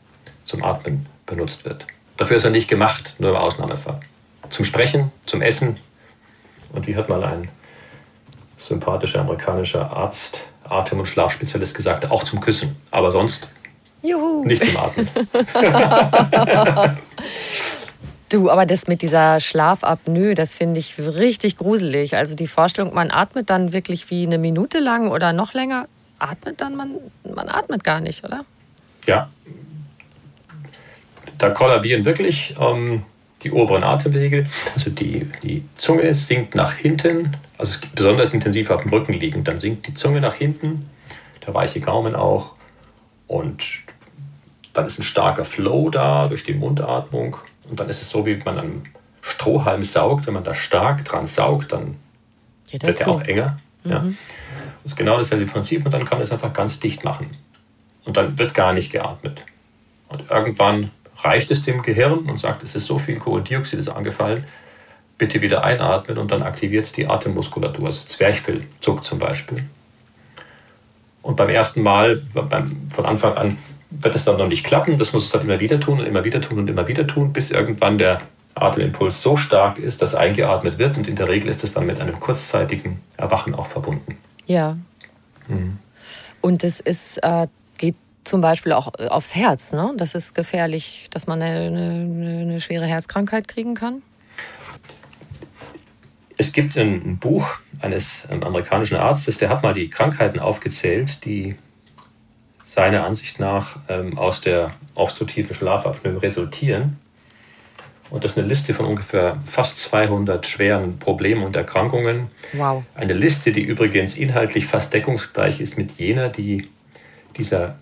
zum Atmen benutzt wird. Dafür ist er nicht gemacht, nur im Ausnahmefall. Zum Sprechen, zum Essen. Und wie hat mal ein sympathischer amerikanischer Arzt, Atem- und Schlafspezialist gesagt, auch zum Küssen. Aber sonst Juhu. nicht zum Atmen. Du, aber das mit dieser Schlafapnoe, das finde ich richtig gruselig. Also die Vorstellung, man atmet dann wirklich wie eine Minute lang oder noch länger. Atmet dann, man, man atmet gar nicht, oder? Ja. Da kollabieren wirklich ähm, die oberen Atemwege. Also die, die Zunge sinkt nach hinten, also besonders intensiv auf dem Rücken liegend. Dann sinkt die Zunge nach hinten, der weiche Gaumen auch. Und dann ist ein starker Flow da durch die Mundatmung. Und dann ist es so, wie man einen Strohhalm saugt. Wenn man da stark dran saugt, dann Geht wird er auch enger. Mhm. Ja. Das ist genau dasselbe Prinzip und dann kann es einfach ganz dicht machen. Und dann wird gar nicht geatmet. Und irgendwann reicht es dem Gehirn und sagt, es ist so viel Kohlendioxid ist angefallen, bitte wieder einatmen und dann aktiviert es die Atemmuskulatur. Also Zwerchfell zuckt zum Beispiel. Und beim ersten Mal, beim, von Anfang an, wird es dann noch nicht klappen. Das muss es dann immer wieder tun und immer wieder tun und immer wieder tun, bis irgendwann der Atemimpuls so stark ist, dass eingeatmet wird. Und in der Regel ist es dann mit einem kurzzeitigen Erwachen auch verbunden. Ja. Mhm. Und es ist, äh, geht zum Beispiel auch aufs Herz. Ne? Das ist gefährlich, dass man eine, eine, eine schwere Herzkrankheit kriegen kann. Es gibt ein Buch eines ähm, amerikanischen Arztes, der hat mal die Krankheiten aufgezählt, die seiner Ansicht nach ähm, aus der obstruktiven Schlafapnoe resultieren. Und das ist eine Liste von ungefähr fast 200 schweren Problemen und Erkrankungen. Wow. Eine Liste, die übrigens inhaltlich fast deckungsgleich ist mit jener, die dieser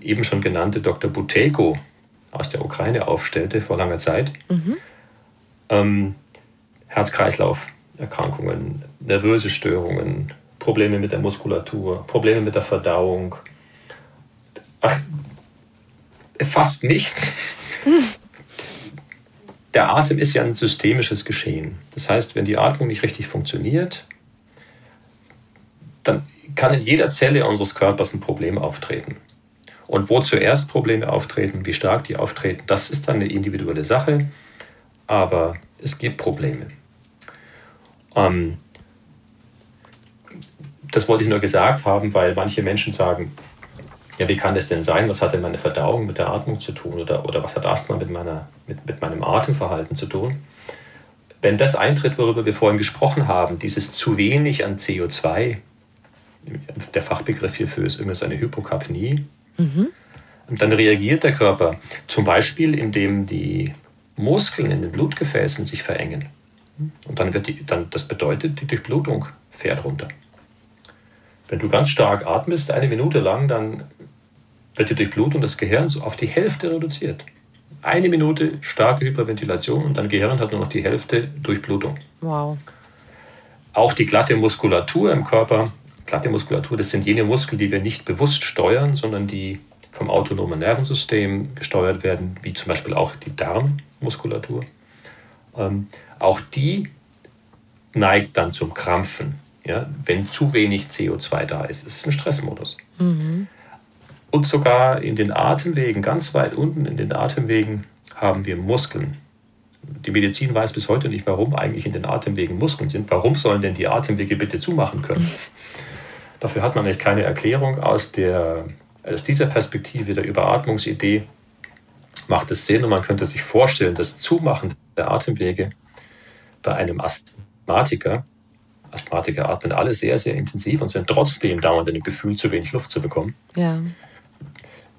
eben schon genannte Dr. Buteyko aus der Ukraine aufstellte vor langer Zeit. Mhm. Ähm, Herz-Kreislauf-Erkrankungen, nervöse Störungen, Probleme mit der Muskulatur, Probleme mit der Verdauung, Ach, fast nichts. Der Atem ist ja ein systemisches Geschehen. Das heißt, wenn die Atmung nicht richtig funktioniert, dann kann in jeder Zelle unseres Körpers ein Problem auftreten. Und wo zuerst Probleme auftreten, wie stark die auftreten, das ist dann eine individuelle Sache, aber es gibt Probleme. Ähm, das wollte ich nur gesagt haben, weil manche Menschen sagen, ja, wie kann das denn sein? Was hat denn meine Verdauung mit der Atmung zu tun? Oder, oder was hat Asthma mit, meiner, mit, mit meinem Atemverhalten zu tun? Wenn das eintritt, worüber wir vorhin gesprochen haben, dieses zu wenig an CO2, der Fachbegriff hierfür ist immer eine Hypokapnie, mhm. dann reagiert der Körper zum Beispiel, indem die Muskeln in den Blutgefäßen sich verengen. Und dann wird die, dann, das bedeutet, die Durchblutung fährt runter. Wenn du ganz stark atmest, eine Minute lang, dann wird die Durchblutung des Gehirns auf die Hälfte reduziert. Eine Minute starke Hyperventilation und dein Gehirn hat nur noch die Hälfte Durchblutung. Wow. Auch die glatte Muskulatur im Körper, glatte Muskulatur, das sind jene Muskeln, die wir nicht bewusst steuern, sondern die vom autonomen Nervensystem gesteuert werden, wie zum Beispiel auch die Darmmuskulatur. Ähm, auch die neigt dann zum Krampfen, ja, wenn zu wenig CO2 da ist. Es ist ein Stressmodus. Mhm. Und sogar in den Atemwegen, ganz weit unten in den Atemwegen, haben wir Muskeln. Die Medizin weiß bis heute nicht, warum eigentlich in den Atemwegen Muskeln sind. Warum sollen denn die Atemwege bitte zumachen können? Dafür hat man nicht keine Erklärung. Aus, der, aus dieser Perspektive der Überatmungsidee macht es Sinn und man könnte sich vorstellen, das Zumachen der Atemwege bei einem Asthmatiker, Asthmatiker atmen alle sehr, sehr intensiv und sind trotzdem dauernd in dem Gefühl, zu wenig Luft zu bekommen. Ja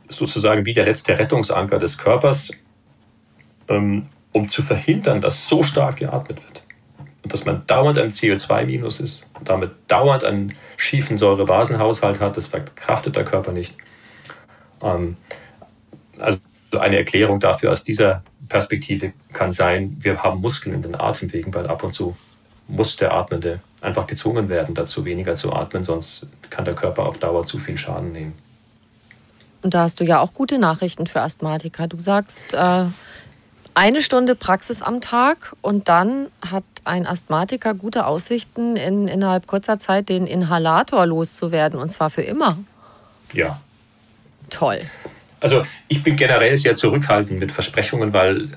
sozusagen wie der letzte Rettungsanker des Körpers, ähm, um zu verhindern, dass so stark geatmet wird. Und dass man dauernd ein CO2-Minus ist und damit dauernd einen schiefen Säurebasenhaushalt hat, das verkraftet der Körper nicht. Ähm, also eine Erklärung dafür aus dieser Perspektive kann sein, wir haben Muskeln in den Atemwegen, weil ab und zu muss der Atmende einfach gezwungen werden, dazu weniger zu atmen, sonst kann der Körper auf Dauer zu viel Schaden nehmen. Und da hast du ja auch gute Nachrichten für Asthmatiker. Du sagst, äh, Eine Stunde Praxis am Tag und dann hat ein Asthmatiker gute Aussichten, in, innerhalb kurzer Zeit den Inhalator loszuwerden und zwar für immer. Ja. Toll. Also ich bin generell sehr zurückhaltend mit Versprechungen, weil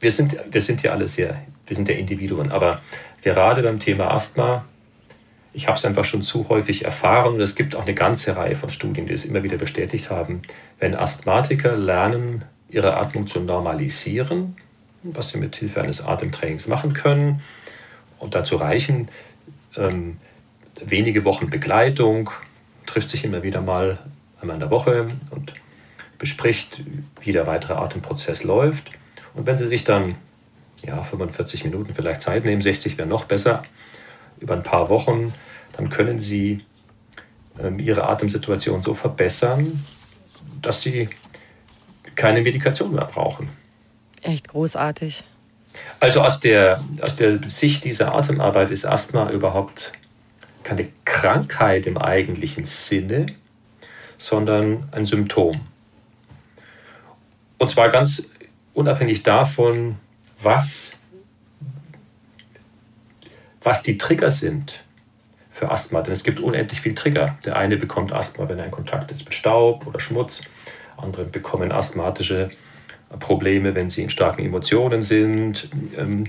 wir sind, wir sind ja alle sehr, wir sind ja Individuen, aber gerade beim Thema Asthma, ich habe es einfach schon zu häufig erfahren und es gibt auch eine ganze Reihe von Studien, die es immer wieder bestätigt haben, wenn Asthmatiker lernen, ihre Atmung zu normalisieren, was sie mit Hilfe eines Atemtrainings machen können. Und dazu reichen ähm, wenige Wochen Begleitung, trifft sich immer wieder mal einmal in der Woche und bespricht, wie der weitere Atemprozess läuft. Und wenn Sie sich dann ja, 45 Minuten vielleicht Zeit nehmen, 60 wäre noch besser, über ein paar Wochen, dann können Sie ähm, Ihre Atemsituation so verbessern, dass Sie keine Medikation mehr brauchen. Echt großartig. Also aus der, aus der Sicht dieser Atemarbeit ist Asthma überhaupt keine Krankheit im eigentlichen Sinne, sondern ein Symptom. Und zwar ganz unabhängig davon, was, was die Trigger sind für Asthma. Denn es gibt unendlich viele Trigger. Der eine bekommt Asthma, wenn er in Kontakt ist mit Staub oder Schmutz. Andere bekommen asthmatische Probleme, wenn sie in starken Emotionen sind. Ähm,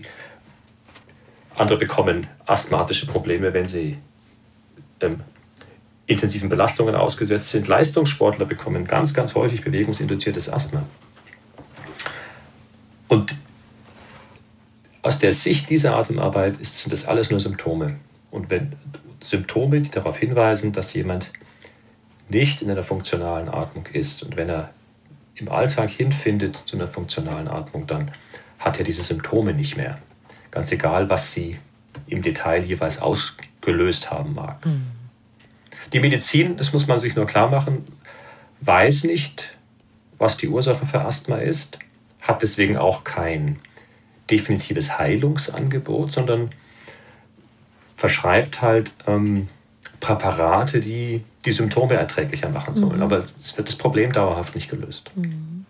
andere bekommen asthmatische Probleme, wenn sie ähm, intensiven Belastungen ausgesetzt sind. Leistungssportler bekommen ganz, ganz häufig bewegungsinduziertes Asthma. Und aus der Sicht dieser Atemarbeit ist, sind das alles nur Symptome. Und wenn Symptome, die darauf hinweisen, dass jemand nicht in einer funktionalen Atmung ist. Und wenn er im Alltag hinfindet zu einer funktionalen Atmung, dann hat er diese Symptome nicht mehr. Ganz egal, was sie im Detail jeweils ausgelöst haben mag. Mhm. Die Medizin, das muss man sich nur klar machen, weiß nicht, was die Ursache für Asthma ist, hat deswegen auch kein definitives Heilungsangebot, sondern verschreibt halt ähm, Präparate, die die Symptome erträglicher machen sollen. Mhm. Aber es wird das Problem dauerhaft nicht gelöst. Mhm.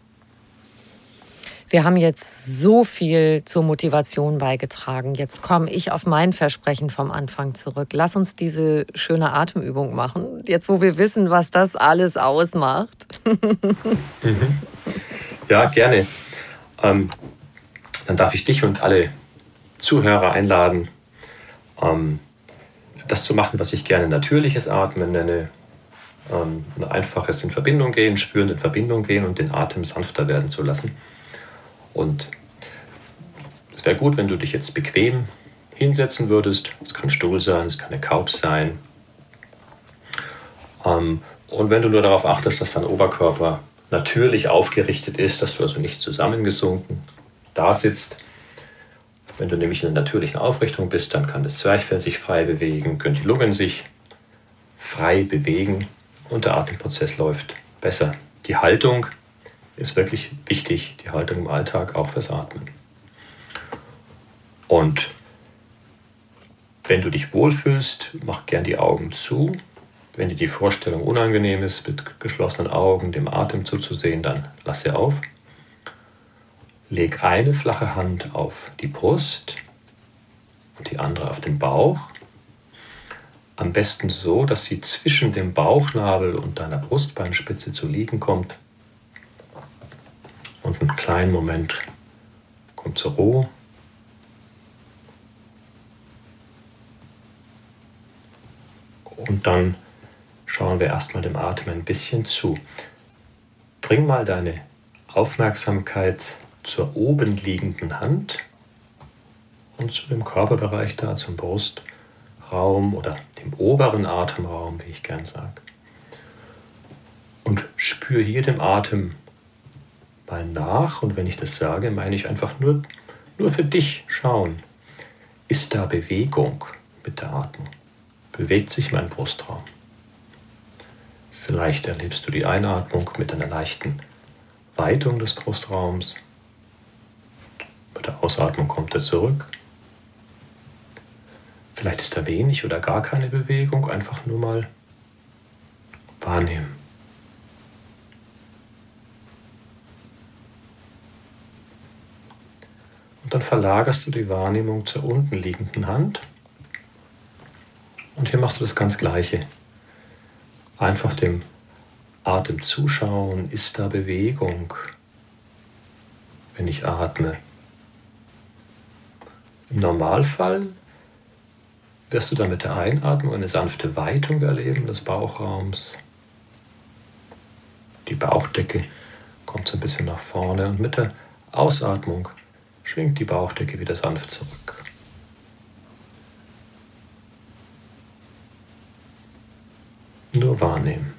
Wir haben jetzt so viel zur Motivation beigetragen. Jetzt komme ich auf mein Versprechen vom Anfang zurück. Lass uns diese schöne Atemübung machen, jetzt wo wir wissen, was das alles ausmacht. mhm. Ja, gerne. Ähm, dann darf ich dich und alle Zuhörer einladen, ähm, das zu machen, was ich gerne natürliches Atmen nenne. Ähm, ein einfaches in Verbindung gehen, spürend in Verbindung gehen und den Atem sanfter werden zu lassen. Und es wäre gut, wenn du dich jetzt bequem hinsetzen würdest. Es kann ein Stuhl sein, es kann eine Couch sein. Ähm, und wenn du nur darauf achtest, dass dein Oberkörper natürlich aufgerichtet ist, dass du also nicht zusammengesunken da sitzt, wenn du nämlich in einer natürlichen Aufrichtung bist, dann kann das Zwerchfell sich frei bewegen, können die Lungen sich frei bewegen und der Atemprozess läuft besser. Die Haltung ist wirklich wichtig, die Haltung im Alltag auch fürs Atmen. Und wenn du dich wohlfühlst, mach gern die Augen zu. Wenn dir die Vorstellung unangenehm ist, mit geschlossenen Augen dem Atem zuzusehen, dann lass sie auf. Leg eine flache Hand auf die Brust und die andere auf den Bauch. Am besten so, dass sie zwischen dem Bauchnabel und deiner Brustbeinspitze zu liegen kommt. Und einen kleinen Moment kommt zur Ruhe. Und dann schauen wir erstmal dem Atem ein bisschen zu. Bring mal deine Aufmerksamkeit zur oben liegenden Hand und zu dem Körperbereich da, zum Brustraum oder dem oberen Atemraum, wie ich gern sage. Und spüre hier dem Atem mal nach. Und wenn ich das sage, meine ich einfach nur, nur für dich schauen. Ist da Bewegung mit der Atmung? Bewegt sich mein Brustraum? Vielleicht erlebst du die Einatmung mit einer leichten Weitung des Brustraums bei der Ausatmung kommt er zurück. Vielleicht ist da wenig oder gar keine Bewegung, einfach nur mal wahrnehmen. dann verlagerst du die Wahrnehmung zur unten liegenden Hand. Und hier machst du das ganz Gleiche. Einfach dem Atem zuschauen. Ist da Bewegung, wenn ich atme? Im Normalfall wirst du dann mit der Einatmung eine sanfte Weitung erleben des Bauchraums. Die Bauchdecke kommt so ein bisschen nach vorne und mit der Ausatmung schwingt die Bauchdecke wieder sanft zurück. Nur wahrnehmen.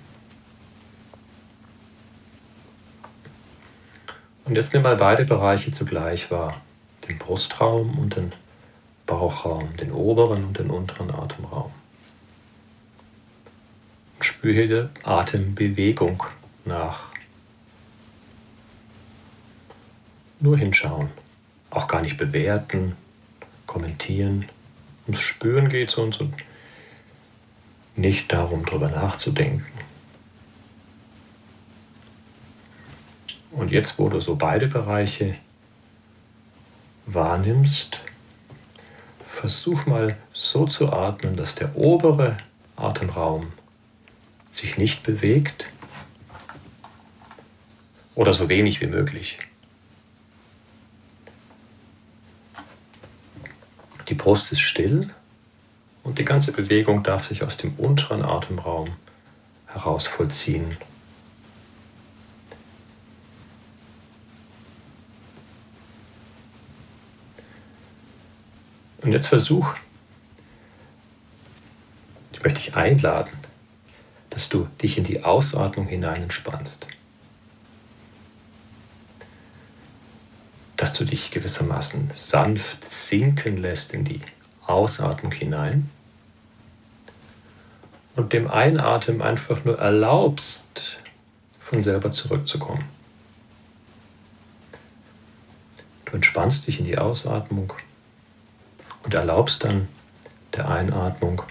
Und jetzt nimm mal beide Bereiche zugleich wahr. Den Brustraum und den Bauchraum, den oberen und den unteren Atemraum. Und spüre hier Atembewegung nach. Nur hinschauen, auch gar nicht bewerten, kommentieren. Ums Spüren geht es uns und nicht darum, darüber nachzudenken. Und jetzt, wo du so beide Bereiche wahrnimmst, versuch mal so zu atmen, dass der obere Atemraum sich nicht bewegt oder so wenig wie möglich. Die Brust ist still und die ganze Bewegung darf sich aus dem unteren Atemraum heraus vollziehen. Und jetzt versuch, ich möchte dich einladen, dass du dich in die Ausatmung hinein entspannst. Dass du dich gewissermaßen sanft sinken lässt in die Ausatmung hinein und dem Einatmen einfach nur erlaubst, von selber zurückzukommen. Du entspannst dich in die Ausatmung und erlaubst dann der Einatmung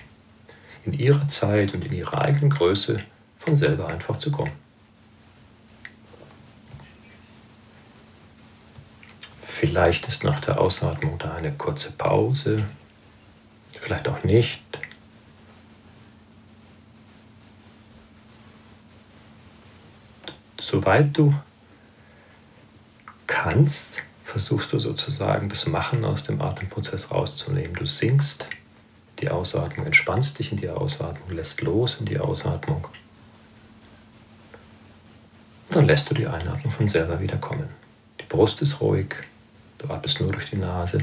in ihrer Zeit und in ihrer eigenen Größe von selber einfach zu kommen. Vielleicht ist nach der Ausatmung da eine kurze Pause, vielleicht auch nicht. Soweit du kannst, versuchst du sozusagen das Machen aus dem Atemprozess rauszunehmen. Du sinkst die Ausatmung, entspannst dich in die Ausatmung, lässt los in die Ausatmung. Und dann lässt du die Einatmung von selber wieder kommen. Die Brust ist ruhig, du atmest nur durch die Nase.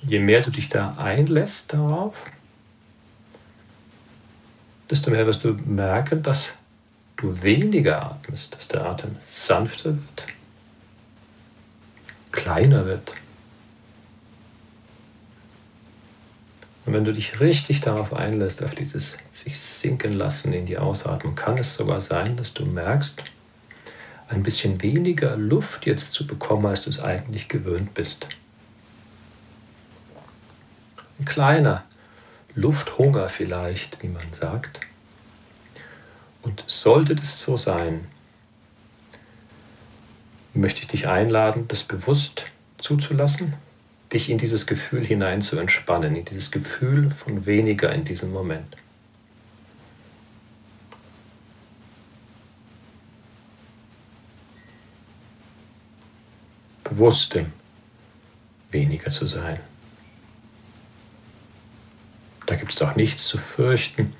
Je mehr du dich da einlässt darauf, desto mehr wirst du merken, dass du weniger atmest, dass der Atem sanfter wird, kleiner wird. Und wenn du dich richtig darauf einlässt, auf dieses sich sinken lassen in die Ausatmung, kann es sogar sein, dass du merkst, ein bisschen weniger Luft jetzt zu bekommen, als du es eigentlich gewöhnt bist. Ein kleiner Lufthunger vielleicht, wie man sagt. Und sollte das so sein, möchte ich dich einladen, das bewusst zuzulassen, dich in dieses Gefühl hinein zu entspannen, in dieses Gefühl von weniger in diesem Moment. Bewusstem weniger zu sein. Da gibt es doch nichts zu fürchten.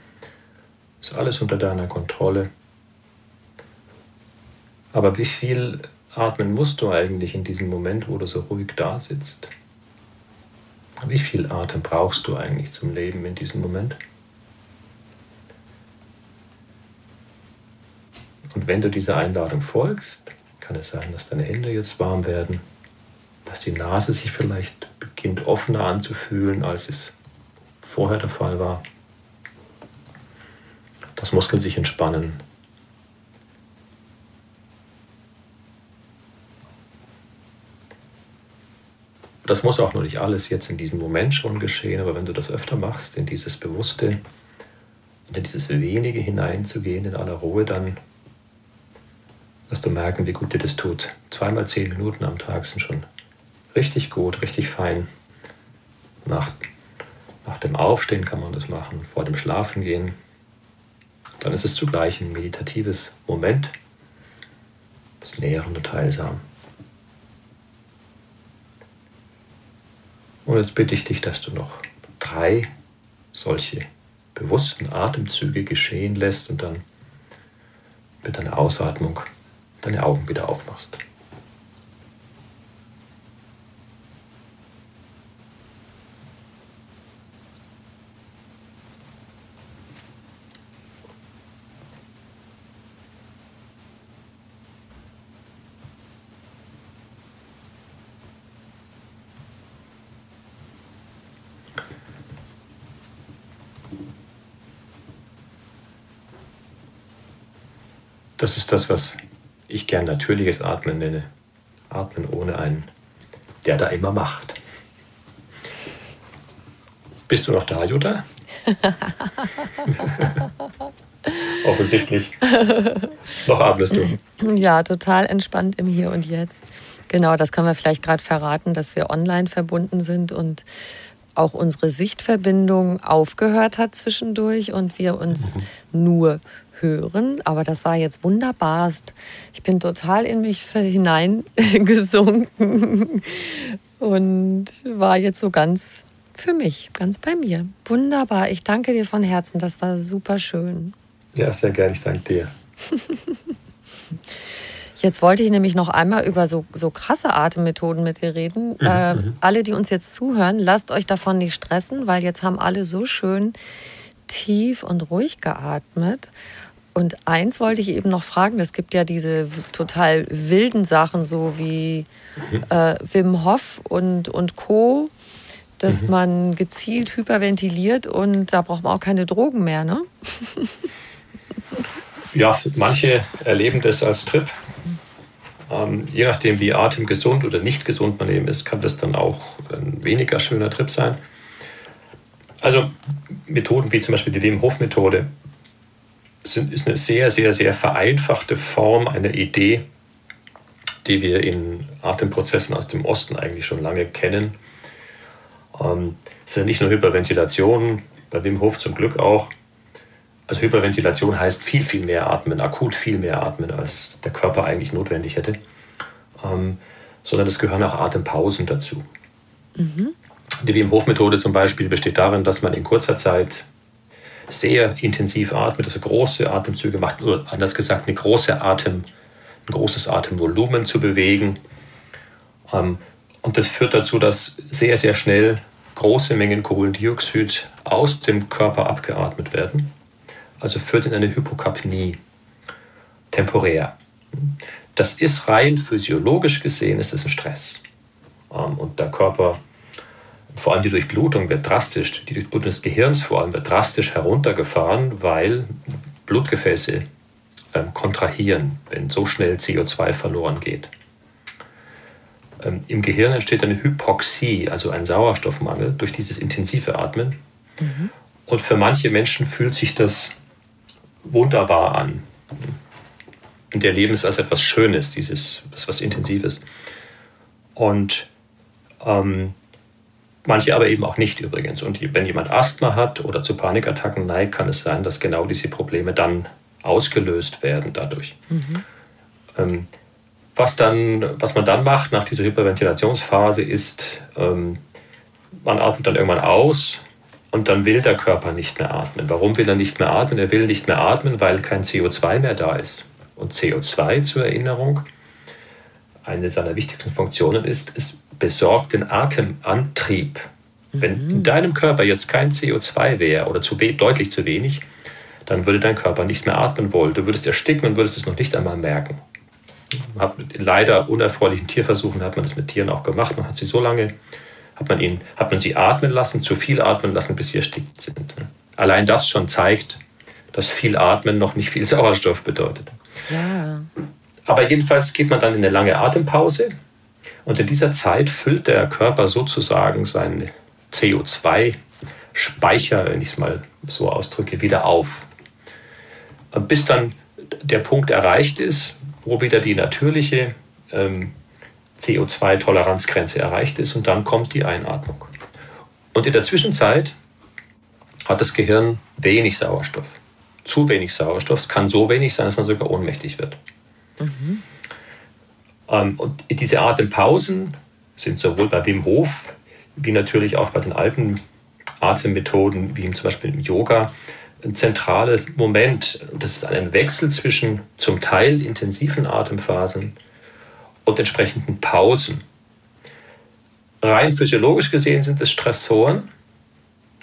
Ist alles unter deiner Kontrolle. Aber wie viel atmen musst du eigentlich in diesem Moment, wo du so ruhig da sitzt? Wie viel Atem brauchst du eigentlich zum Leben in diesem Moment? Und wenn du dieser Einladung folgst, kann es sein, dass deine Hände jetzt warm werden, dass die Nase sich vielleicht beginnt offener anzufühlen, als es vorher der Fall war. Dass Muskeln sich entspannen. Das muss auch noch nicht alles jetzt in diesem Moment schon geschehen, aber wenn du das öfter machst, in dieses Bewusste und in dieses Wenige hineinzugehen, in aller Ruhe, dann wirst du merken, wie gut dir das tut. Zweimal zehn Minuten am Tag sind schon richtig gut, richtig fein. Nach, nach dem Aufstehen kann man das machen, vor dem Schlafen gehen. Dann ist es zugleich ein meditatives Moment, das nährend und heilsam. Und jetzt bitte ich dich, dass du noch drei solche bewussten Atemzüge geschehen lässt und dann mit deiner Ausatmung deine Augen wieder aufmachst. Das ist das, was ich gern natürliches Atmen nenne. Atmen ohne einen, der da immer macht. Bist du noch da, Jutta? Offensichtlich. noch atmest du. Ja, total entspannt im Hier und Jetzt. Genau, das können wir vielleicht gerade verraten, dass wir online verbunden sind und auch unsere Sichtverbindung aufgehört hat zwischendurch und wir uns mhm. nur hören, aber das war jetzt wunderbarst. Ich bin total in mich hineingesunken und war jetzt so ganz für mich, ganz bei mir. Wunderbar. Ich danke dir von Herzen. Das war super schön. Ja, sehr gerne. Ich danke dir. Jetzt wollte ich nämlich noch einmal über so, so krasse Atemmethoden mit dir reden. Mhm, äh, alle, die uns jetzt zuhören, lasst euch davon nicht stressen, weil jetzt haben alle so schön tief und ruhig geatmet. Und eins wollte ich eben noch fragen, es gibt ja diese total wilden Sachen, so wie mhm. äh, Wim Hof und, und Co., dass mhm. man gezielt hyperventiliert und da braucht man auch keine Drogen mehr, ne? ja, manche erleben das als Trip. Ähm, je nachdem, wie atemgesund oder nicht gesund man eben ist, kann das dann auch ein weniger schöner Trip sein. Also Methoden wie zum Beispiel die Wim Hof Methode sind, ist eine sehr, sehr, sehr vereinfachte Form einer Idee, die wir in Atemprozessen aus dem Osten eigentlich schon lange kennen. Ähm, es ist ja nicht nur Hyperventilation, bei Wim Hof zum Glück auch. Also Hyperventilation heißt viel, viel mehr atmen, akut viel mehr atmen, als der Körper eigentlich notwendig hätte. Ähm, sondern es gehören auch Atempausen dazu. Mhm. Die Wim Hof Methode zum Beispiel besteht darin, dass man in kurzer Zeit sehr intensiv atmet, also große Atemzüge macht, oder anders gesagt, eine große Atem, ein großes Atemvolumen zu bewegen. Ähm, und das führt dazu, dass sehr, sehr schnell große Mengen Kohlendioxid aus dem Körper abgeatmet werden. Also führt in eine Hypokapnie temporär. Das ist rein physiologisch gesehen, ist es ein Stress. Ähm, und der Körper vor allem die Durchblutung wird drastisch, die Durchblutung des Gehirns vor allem wird drastisch heruntergefahren, weil Blutgefäße ähm, kontrahieren, wenn so schnell CO2 verloren geht. Ähm, Im Gehirn entsteht eine Hypoxie, also ein Sauerstoffmangel durch dieses intensive Atmen. Mhm. Und für manche Menschen fühlt sich das wunderbar an. Und der Leben ist als etwas Schönes, dieses, das was Intensives. Und ähm, Manche aber eben auch nicht übrigens. Und wenn jemand Asthma hat oder zu Panikattacken neigt, kann es sein, dass genau diese Probleme dann ausgelöst werden dadurch. Mhm. Ähm, was, dann, was man dann macht nach dieser Hyperventilationsphase ist, ähm, man atmet dann irgendwann aus und dann will der Körper nicht mehr atmen. Warum will er nicht mehr atmen? Er will nicht mehr atmen, weil kein CO2 mehr da ist. Und CO2 zur Erinnerung, eine seiner wichtigsten Funktionen ist, es besorgt den Atemantrieb. Mhm. Wenn in deinem Körper jetzt kein CO2 wäre oder zu deutlich zu wenig, dann würde dein Körper nicht mehr atmen wollen. Du würdest ersticken und würdest es noch nicht einmal merken. Hab, leider unerfreulichen Tierversuchen hat man das mit Tieren auch gemacht. Man hat sie so lange, hat man, ihn, hat man sie atmen lassen, zu viel atmen lassen, bis sie erstickt sind. Allein das schon zeigt, dass viel Atmen noch nicht viel Sauerstoff bedeutet. Ja. Aber jedenfalls geht man dann in eine lange Atempause und in dieser Zeit füllt der Körper sozusagen seinen CO2-Speicher, wenn ich es mal so ausdrücke, wieder auf. Bis dann der Punkt erreicht ist, wo wieder die natürliche ähm, CO2-Toleranzgrenze erreicht ist und dann kommt die Einatmung. Und in der Zwischenzeit hat das Gehirn wenig Sauerstoff. Zu wenig Sauerstoff. Es kann so wenig sein, dass man sogar ohnmächtig wird. Mhm. Ähm, und diese Atempausen sind sowohl bei Wim Hof wie natürlich auch bei den alten Atemmethoden, wie zum Beispiel im Yoga, ein zentrales Moment. Das ist ein Wechsel zwischen zum Teil intensiven Atemphasen und entsprechenden Pausen. Rein physiologisch gesehen sind es Stressoren.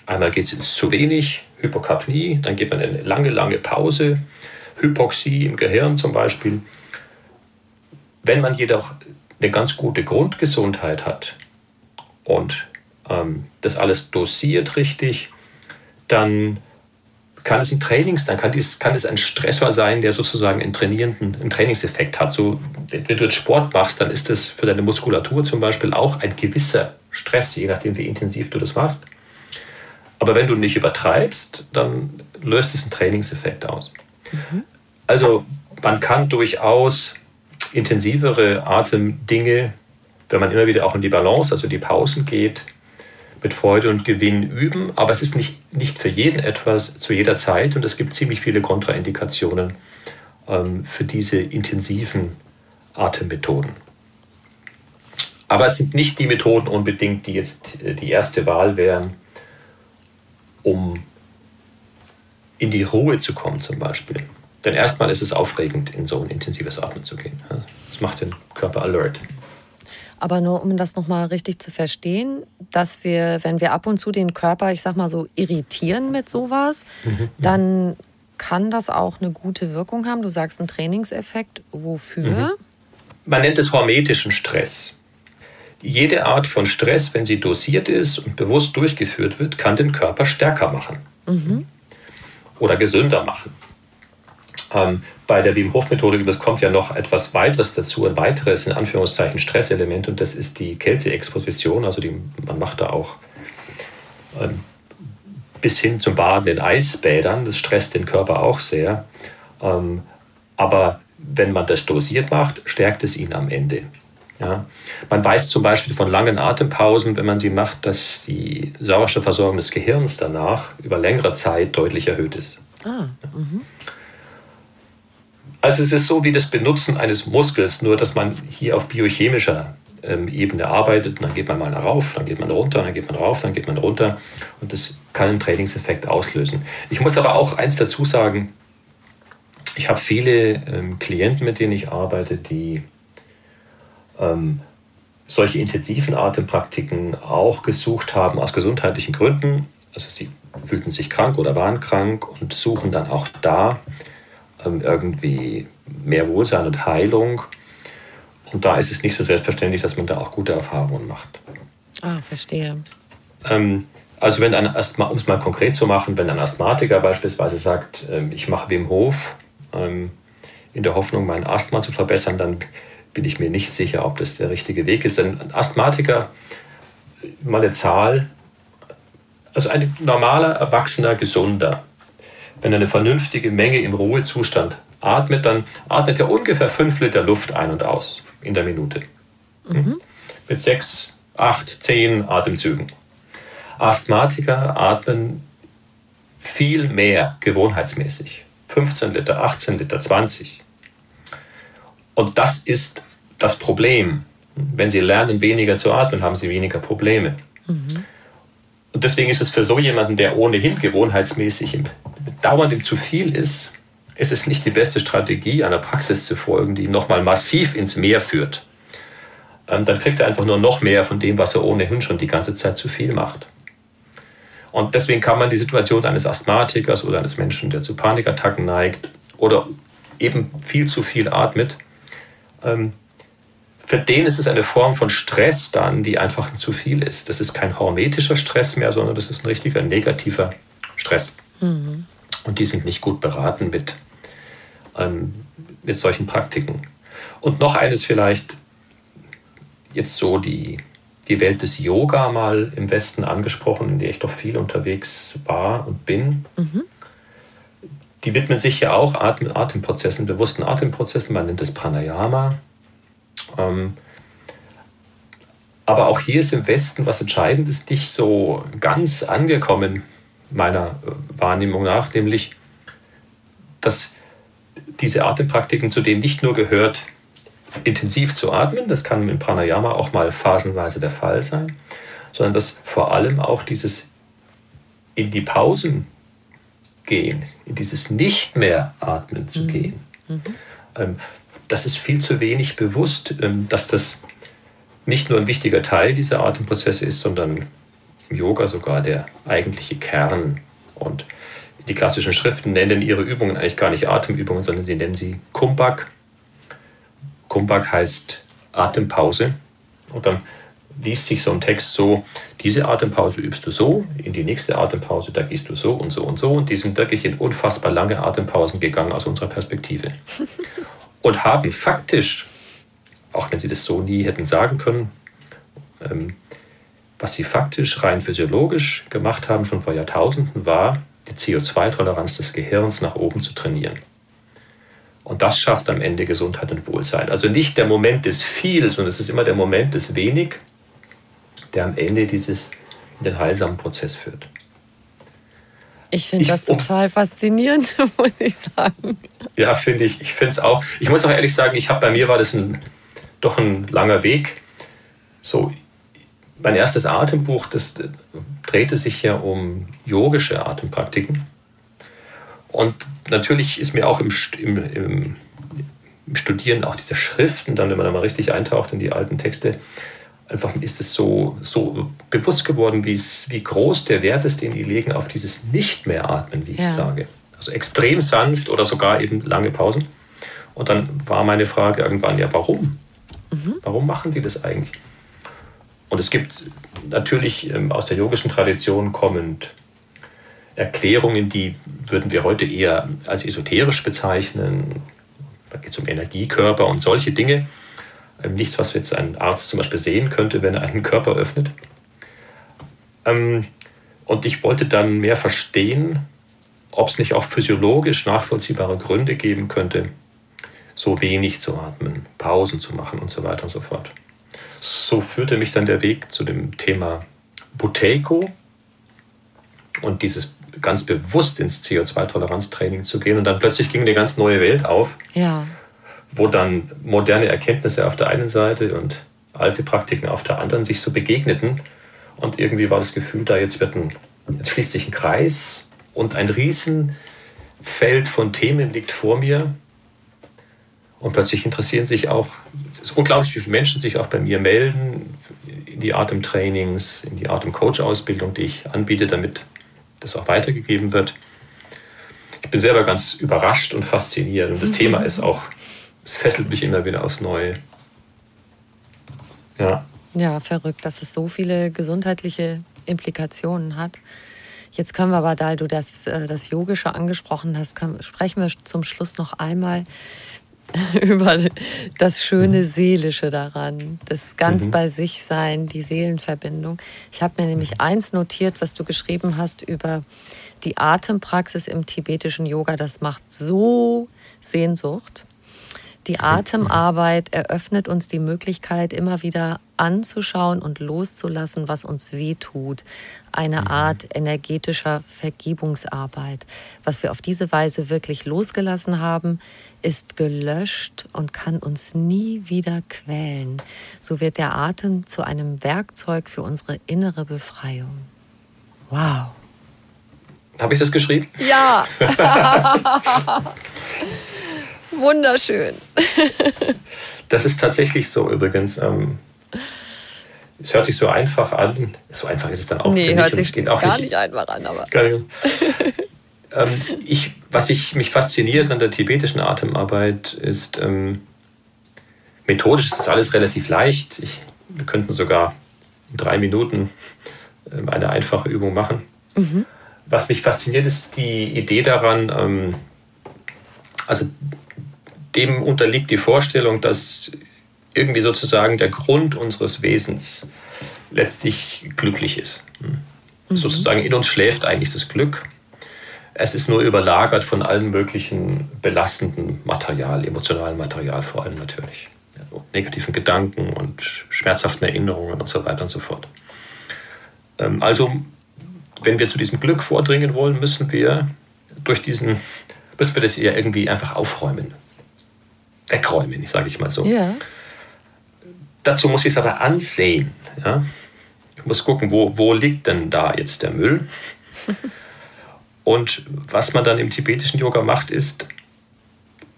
Einmal geht es ins zu wenig, Hypokapnie, dann geht man eine lange, lange Pause, Hypoxie im Gehirn zum Beispiel. Wenn man jedoch eine ganz gute Grundgesundheit hat und ähm, das alles dosiert richtig, dann kann es ein Trainings, dann kann, dies, kann es ein Stressor sein, der sozusagen einen trainierenden einen Trainingseffekt hat. So, wenn du jetzt Sport machst, dann ist das für deine Muskulatur zum Beispiel auch ein gewisser Stress, je nachdem, wie intensiv du das machst. Aber wenn du nicht übertreibst, dann löst es einen Trainingseffekt aus. Mhm. Also man kann durchaus intensivere Atemdinge, wenn man immer wieder auch in die Balance, also die Pausen geht, mit Freude und Gewinn üben. Aber es ist nicht, nicht für jeden etwas zu jeder Zeit und es gibt ziemlich viele Kontraindikationen ähm, für diese intensiven Atemmethoden. Aber es sind nicht die Methoden unbedingt, die jetzt äh, die erste Wahl wären, um in die Ruhe zu kommen zum Beispiel. Denn erstmal ist es aufregend, in so ein intensives Atmen zu gehen. Das macht den Körper alert. Aber nur um das nochmal richtig zu verstehen, dass wir, wenn wir ab und zu den Körper, ich sag mal so, irritieren mit sowas, mhm. dann kann das auch eine gute Wirkung haben. Du sagst einen Trainingseffekt. Wofür? Mhm. Man nennt es hormetischen Stress. Jede Art von Stress, wenn sie dosiert ist und bewusst durchgeführt wird, kann den Körper stärker machen mhm. oder gesünder machen. Ähm, bei der Wim Hof Methode, das kommt ja noch etwas weiteres dazu, ein weiteres in Anführungszeichen Stresselement und das ist die Kälteexposition. Also die, man macht da auch ähm, bis hin zum Baden in Eisbädern. Das stresst den Körper auch sehr. Ähm, aber wenn man das dosiert macht, stärkt es ihn am Ende. Ja. Man weiß zum Beispiel von langen Atempausen, wenn man die macht, dass die Sauerstoffversorgung des Gehirns danach über längere Zeit deutlich erhöht ist. Ah, mhm. Also es ist so wie das Benutzen eines Muskels, nur dass man hier auf biochemischer ähm, Ebene arbeitet. Und dann geht man mal rauf, dann geht man runter, dann geht man rauf, dann geht man runter. Und das kann einen Trainingseffekt auslösen. Ich muss aber auch eins dazu sagen, ich habe viele ähm, Klienten, mit denen ich arbeite, die ähm, solche intensiven Atempraktiken auch gesucht haben aus gesundheitlichen Gründen. Also sie fühlten sich krank oder waren krank und suchen dann auch da irgendwie mehr Wohlsein und Heilung. Und da ist es nicht so selbstverständlich, dass man da auch gute Erfahrungen macht. Ah, verstehe. Ähm, also wenn ein Asthma, um es mal konkret zu machen, wenn ein Asthmatiker beispielsweise sagt, ähm, ich mache Wim Hof ähm, in der Hoffnung, mein Asthma zu verbessern, dann bin ich mir nicht sicher, ob das der richtige Weg ist. Denn ein Asthmatiker, mal eine Zahl, also ein normaler, erwachsener, gesunder, wenn er eine vernünftige Menge im Ruhezustand atmet, dann atmet er ungefähr 5 Liter Luft ein und aus in der Minute. Mhm. Mit 6, 8, 10 Atemzügen. Asthmatiker atmen viel mehr gewohnheitsmäßig. 15 Liter, 18 Liter, 20. Und das ist das Problem. Wenn Sie lernen, weniger zu atmen, haben Sie weniger Probleme. Mhm. Und deswegen ist es für so jemanden, der ohnehin gewohnheitsmäßig im, dauernd im zu viel ist, ist es nicht die beste Strategie, einer Praxis zu folgen, die nochmal massiv ins Meer führt. Ähm, dann kriegt er einfach nur noch mehr von dem, was er ohnehin schon die ganze Zeit zu viel macht. Und deswegen kann man die Situation eines Asthmatikers oder eines Menschen, der zu Panikattacken neigt oder eben viel zu viel atmet, ähm, für den ist es eine Form von Stress dann, die einfach zu viel ist. Das ist kein hormetischer Stress mehr, sondern das ist ein richtiger negativer Stress. Mhm. Und die sind nicht gut beraten mit, ähm, mit solchen Praktiken. Und noch eines vielleicht, jetzt so die, die Welt des Yoga mal im Westen angesprochen, in der ich doch viel unterwegs war und bin. Mhm. die widmen sich ja auch Atem, Atemprozessen, bewussten Atemprozessen, man nennt es Pranayama. Ähm, aber auch hier ist im Westen was Entscheidendes nicht so ganz angekommen, meiner Wahrnehmung nach, nämlich, dass diese Atempraktiken zu denen nicht nur gehört, intensiv zu atmen, das kann im Pranayama auch mal phasenweise der Fall sein, sondern dass vor allem auch dieses in die Pausen gehen, in dieses nicht mehr atmen zu mhm. gehen. Mhm. Ähm, das ist viel zu wenig bewusst, ähm, dass das nicht nur ein wichtiger Teil dieser Atemprozesse ist, sondern im Yoga sogar der eigentliche Kern. Und die klassischen Schriften nennen ihre Übungen eigentlich gar nicht Atemübungen, sondern sie nennen sie Kumbhak. Kumbhak heißt Atempause. Und dann liest sich so ein Text so, diese Atempause übst du so, in die nächste Atempause, da gehst du so und so und so. Und die sind wirklich in unfassbar lange Atempausen gegangen aus unserer Perspektive. Und haben faktisch auch wenn sie das so nie hätten sagen können, ähm, was sie faktisch rein physiologisch gemacht haben, schon vor Jahrtausenden, war, die CO2-Toleranz des Gehirns nach oben zu trainieren. Und das schafft am Ende Gesundheit und Wohlsein. Also nicht der Moment des Viel, sondern es ist immer der Moment des Wenig, der am Ende dieses in den heilsamen Prozess führt. Ich finde das total faszinierend, muss ich sagen. Ja, finde ich. Ich finde es auch. Ich muss auch ehrlich sagen, ich habe bei mir war das ein doch ein langer Weg. So, mein erstes Atembuch, das drehte sich ja um yogische Atempraktiken. Und natürlich ist mir auch im, im, im, im Studieren auch diese Schriften, dann, wenn man da mal richtig eintaucht in die alten Texte, einfach ist es so, so bewusst geworden, wie groß der Wert ist, den die legen auf dieses Nicht mehr atmen, wie ich ja. sage. Also extrem sanft oder sogar eben lange Pausen. Und dann war meine Frage irgendwann, ja, warum? Mhm. Warum machen die das eigentlich? Und es gibt natürlich ähm, aus der yogischen Tradition kommend Erklärungen, die würden wir heute eher als esoterisch bezeichnen. Da geht es um Energiekörper und solche Dinge. Ähm, nichts, was jetzt ein Arzt zum Beispiel sehen könnte, wenn er einen Körper öffnet. Ähm, und ich wollte dann mehr verstehen, ob es nicht auch physiologisch nachvollziehbare Gründe geben könnte, so wenig zu atmen, Pausen zu machen und so weiter und so fort. So führte mich dann der Weg zu dem Thema Buteiko und dieses ganz bewusst ins CO2-Toleranztraining zu gehen. Und dann plötzlich ging eine ganz neue Welt auf, ja. wo dann moderne Erkenntnisse auf der einen Seite und alte Praktiken auf der anderen sich so begegneten. Und irgendwie war das Gefühl da, jetzt, wird ein, jetzt schließt sich ein Kreis und ein Riesenfeld von Themen liegt vor mir, und plötzlich interessieren sich auch, es ist unglaublich, wie viele Menschen sich auch bei mir melden in die Atemtrainings, in die Atemcoach-Ausbildung, die ich anbiete, damit das auch weitergegeben wird. Ich bin selber ganz überrascht und fasziniert und das mhm. Thema ist auch, es fesselt mich immer wieder aufs Neue. Ja. Ja, verrückt, dass es so viele gesundheitliche Implikationen hat. Jetzt können wir aber, da du das, äh, das Yogische angesprochen hast, können, sprechen wir zum Schluss noch einmal über das schöne mhm. Seelische daran, das ganz mhm. bei sich sein, die Seelenverbindung. Ich habe mir nämlich eins notiert, was du geschrieben hast über die Atempraxis im tibetischen Yoga. Das macht so Sehnsucht. Die Atemarbeit eröffnet uns die Möglichkeit, immer wieder anzuschauen und loszulassen, was uns weh tut. Eine mhm. Art energetischer Vergebungsarbeit. Was wir auf diese Weise wirklich losgelassen haben, ist gelöscht und kann uns nie wieder quälen. So wird der Atem zu einem Werkzeug für unsere innere Befreiung. Wow. Habe ich das geschrieben? Ja. Wunderschön. das ist tatsächlich so übrigens. Ähm, es hört sich so einfach an. So einfach ist es dann auch nee, nicht. hört sich geht auch gar nicht, nicht einfach an. Aber. ähm, ich, was ich, mich fasziniert an der tibetischen Atemarbeit ist, ähm, methodisch ist alles relativ leicht. Ich, wir könnten sogar in drei Minuten ähm, eine einfache Übung machen. Mhm. Was mich fasziniert, ist die Idee daran, ähm, also dem unterliegt die Vorstellung, dass irgendwie sozusagen der Grund unseres Wesens letztlich glücklich ist. Mhm. Sozusagen in uns schläft eigentlich das Glück. Es ist nur überlagert von allen möglichen belastenden Material, emotionalen Material vor allem natürlich. Also negativen Gedanken und schmerzhaften Erinnerungen und so weiter und so fort. Ähm, also, wenn wir zu diesem Glück vordringen wollen, müssen wir durch diesen, müssen wir das ja irgendwie einfach aufräumen. Wegräumen, ich sage ich mal so. Ja. Dazu muss ich es aber ansehen. Ja? Ich muss gucken, wo, wo liegt denn da jetzt der Müll? Und was man dann im tibetischen Yoga macht, ist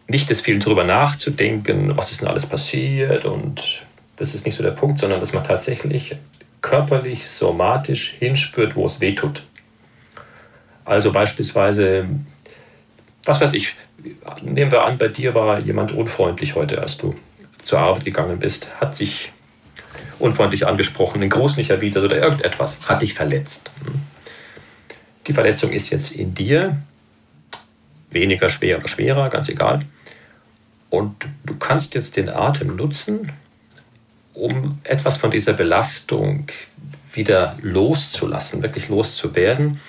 nicht das viel drüber nachzudenken, was ist denn alles passiert und das ist nicht so der Punkt, sondern dass man tatsächlich körperlich, somatisch hinspürt, wo es weh tut. Also beispielsweise, was weiß ich, nehmen wir an, bei dir war jemand unfreundlich heute, als du zur Arbeit gegangen bist, hat sich unfreundlich angesprochen, den Gruß nicht erwidert oder irgendetwas, hat dich verletzt. Hm? Die Verletzung ist jetzt in dir, weniger schwer oder schwerer, ganz egal. Und du kannst jetzt den Atem nutzen, um etwas von dieser Belastung wieder loszulassen, wirklich loszuwerden,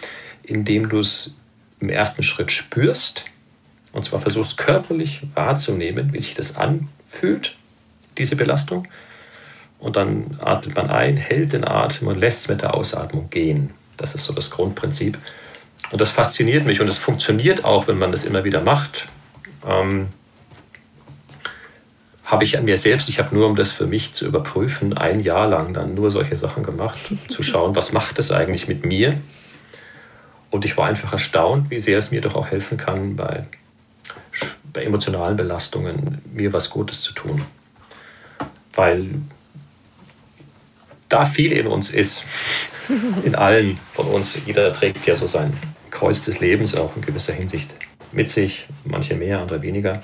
indem du es im ersten Schritt spürst und zwar versuchst körperlich wahrzunehmen, wie sich das anfühlt, diese Belastung. Und dann atmet man ein, hält den Atem und lässt es mit der Ausatmung gehen. Das ist so das Grundprinzip. Und das fasziniert mich und es funktioniert auch, wenn man das immer wieder macht. Ähm, habe ich an mir selbst, ich habe nur, um das für mich zu überprüfen, ein Jahr lang dann nur solche Sachen gemacht, zu schauen, was macht das eigentlich mit mir. Und ich war einfach erstaunt, wie sehr es mir doch auch helfen kann, bei, bei emotionalen Belastungen mir was Gutes zu tun. Weil da viel in uns ist, in allen von uns. Jeder trägt ja so sein Kreuz des Lebens auch in gewisser Hinsicht mit sich, manche mehr, andere weniger.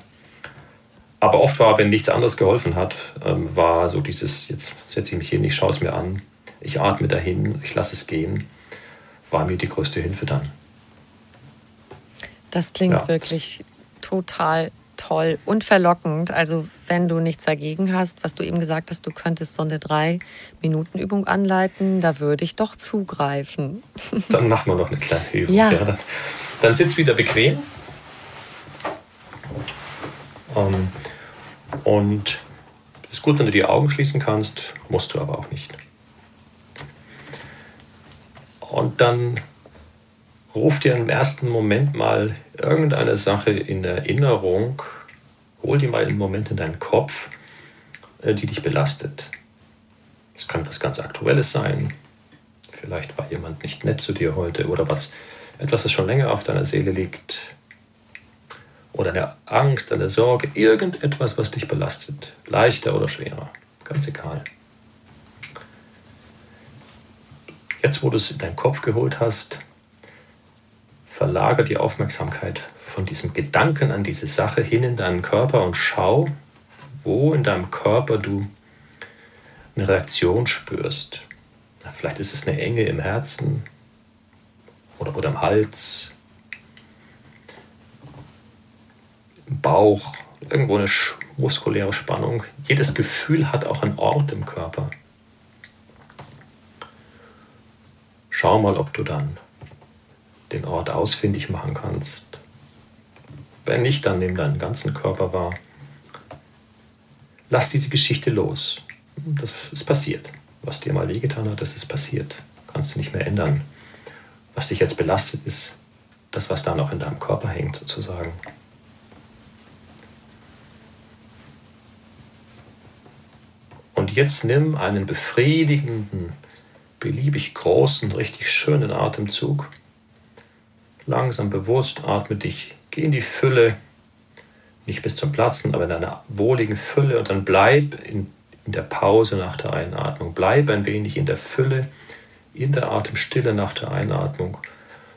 Aber oft war, wenn nichts anderes geholfen hat, ähm, war so dieses, jetzt setze ich mich hin, ich schaue es mir an, ich atme dahin, ich lasse es gehen, war mir die größte Hilfe dann. Das klingt ja. wirklich total toll und verlockend. Also wenn du nichts dagegen hast, was du eben gesagt hast, du könntest so eine Drei-Minuten-Übung anleiten, da würde ich doch zugreifen. Dann machen wir noch eine kleine Übung. Ja. ja dann, dann sitz wieder bequem. Um, ähm, und es ist gut, wenn du die Augen schließen kannst, musst du aber auch nicht. Und dann ruf dir im ersten Moment mal irgendeine Sache in Erinnerung, hol die mal einen Moment in deinen Kopf, äh, die dich belastet. Es kann was ganz Aktuelles sein. Vielleicht war jemand nicht nett zu dir heute oder was, etwas, das schon länger auf deiner Seele liegt. Oder eine Angst, eine Sorge, irgendetwas, was dich belastet. Leichter oder schwerer. Ganz egal. Jetzt, wo du es in deinen Kopf geholt hast, verlagere die Aufmerksamkeit von diesem Gedanken an diese Sache hin in deinen Körper und schau, wo in deinem Körper du eine Reaktion spürst. Vielleicht ist es eine Enge im Herzen oder, oder im Hals, im Bauch, irgendwo eine muskuläre Spannung. Jedes Gefühl hat auch einen Ort im Körper. Schau mal, ob du dann den Ort ausfindig machen kannst. Wenn nicht, dann nimm deinen ganzen Körper wahr. Lass diese Geschichte los. Das ist passiert. Was dir mal wehgetan hat, das ist passiert. Kannst du nicht mehr ändern. Was dich jetzt belastet, ist das, was da noch in deinem Körper hängt, sozusagen. Und jetzt nimm einen befriedigenden, beliebig großen, richtig schönen Atemzug Langsam bewusst atme dich, geh in die Fülle, nicht bis zum Platzen, aber in einer wohligen Fülle und dann bleib in, in der Pause nach der Einatmung. Bleib ein wenig in der Fülle, in der Atemstille nach der Einatmung,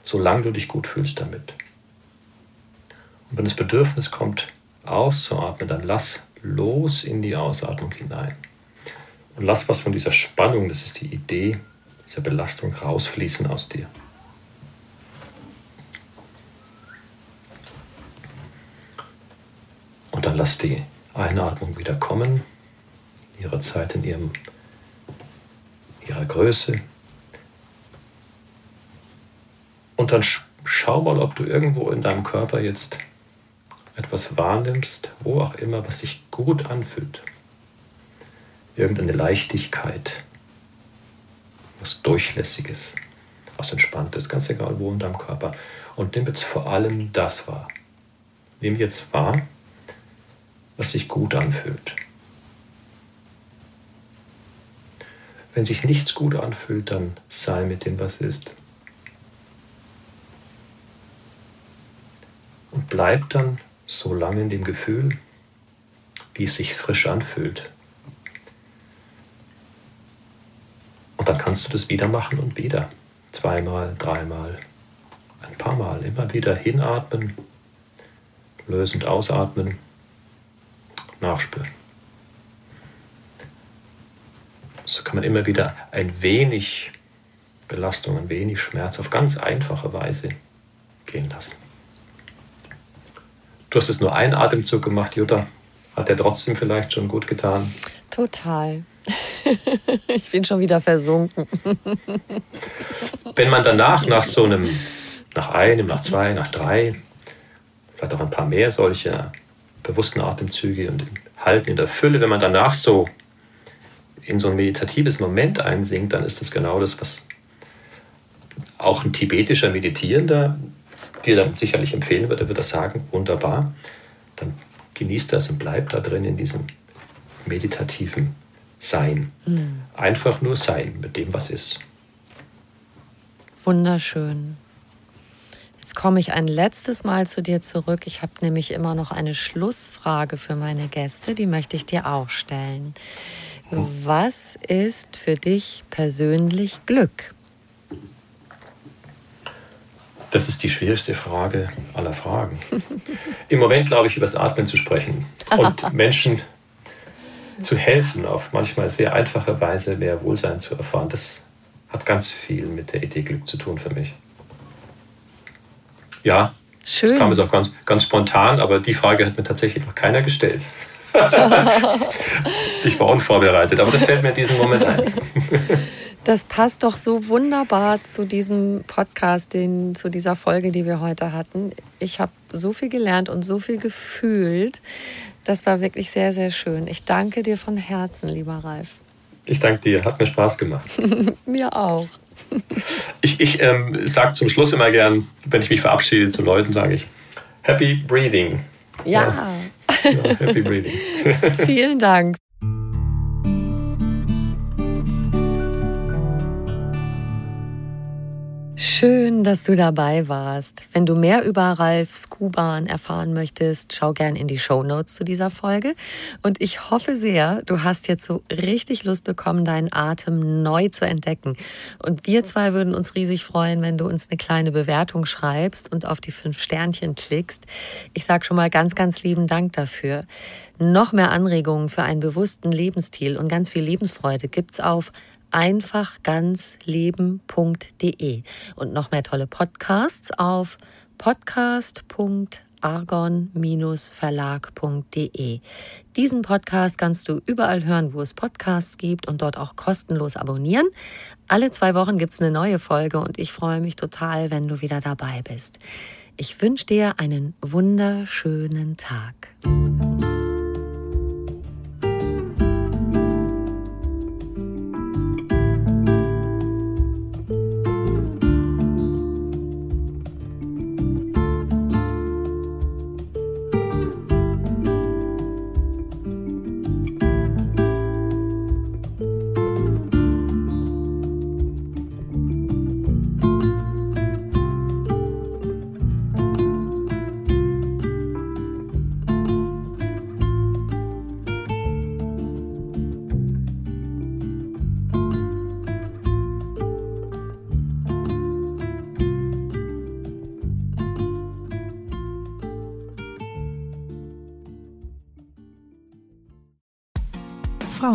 solange du dich gut fühlst damit. Und wenn das Bedürfnis kommt, auszuatmen, dann lass los in die Ausatmung hinein. Und lass was von dieser Spannung, das ist die Idee, dieser Belastung rausfließen aus dir. Und dann lass die Einatmung wieder kommen, ihre Zeit in ihrem, ihrer Größe. Und dann schau mal, ob du irgendwo in deinem Körper jetzt etwas wahrnimmst, wo auch immer, was sich gut anfühlt. Irgendeine Leichtigkeit, was Durchlässiges, was Entspanntes, ganz egal wo in deinem Körper. Und nimm jetzt vor allem das wahr. Nimm jetzt wahr, was sich gut anfühlt. Wenn sich nichts gut anfühlt, dann sei mit dem, was ist. Und bleib dann so lange in dem Gefühl, wie es sich frisch anfühlt. Und dann kannst du das wieder machen und wieder. Zweimal, dreimal, ein paar Mal. Immer wieder hinatmen, lösend ausatmen, nachspüren. So kann man immer wieder ein wenig Belastung, ein wenig Schmerz auf ganz einfache Weise gehen lassen. Du hast es nur einen Atemzug gemacht, Jutta. Hat der trotzdem vielleicht schon gut getan? Total. ich bin schon wieder versunken. Wenn man danach nach so einem, nach einem, nach zwei, nach drei, vielleicht auch ein paar mehr solcher bewussten Atemzüge und Halten in der Fülle, wenn man danach so in so ein meditatives Moment einsinkt, dann ist das genau das, was auch ein tibetischer Meditierender dir dann sicherlich empfehlen würde. Er würde sagen, wunderbar, dann genießt das und bleibt da drin in diesem meditativen Sein. Mhm. Einfach nur sein mit dem, was ist. Wunderschön. Jetzt komme ich ein letztes Mal zu dir zurück. Ich habe nämlich immer noch eine Schlussfrage für meine Gäste, die möchte ich dir auch stellen. Was ist für dich persönlich Glück? Das ist die schwierigste Frage aller Fragen. Im Moment glaube ich, über das Atmen zu sprechen und Menschen zu helfen, auf manchmal sehr einfache Weise mehr Wohlsein zu erfahren. Das hat ganz viel mit der Idee Glück zu tun für mich. Ja, Schön. das kam jetzt auch ganz, ganz spontan, aber die Frage hat mir tatsächlich noch keiner gestellt. ich war unvorbereitet, aber das fällt mir in diesem Moment ein. Das passt doch so wunderbar zu diesem Podcast, den, zu dieser Folge, die wir heute hatten. Ich habe so viel gelernt und so viel gefühlt. Das war wirklich sehr, sehr schön. Ich danke dir von Herzen, lieber Ralf. Ich danke dir, hat mir Spaß gemacht. mir auch. Ich ich ähm, sage zum Schluss immer gern, wenn ich mich verabschiede zu Leuten, sage ich Happy Breathing. ja. ja. Ja, happy breathing. Vielen Dank. Schön, dass du dabei warst. Wenn du mehr über Ralf Skuban erfahren möchtest, schau gern in die Show Notes zu dieser Folge. Und ich hoffe sehr, du hast jetzt so richtig Lust bekommen, deinen Atem neu zu entdecken. Und wir zwei würden uns riesig freuen, wenn du uns eine kleine Bewertung schreibst und auf die fünf Sternchen klickst. Ich sage schon mal ganz, ganz lieben Dank dafür. Noch mehr Anregungen für einen bewussten Lebensstil und ganz viel Lebensfreude gibt's auf einfachganzleben.de und noch mehr tolle Podcasts auf podcast.argon-verlag.de. Diesen Podcast kannst du überall hören, wo es Podcasts gibt und dort auch kostenlos abonnieren. Alle zwei Wochen gibt es eine neue Folge und ich freue mich total, wenn du wieder dabei bist. Ich wünsche dir einen wunderschönen Tag.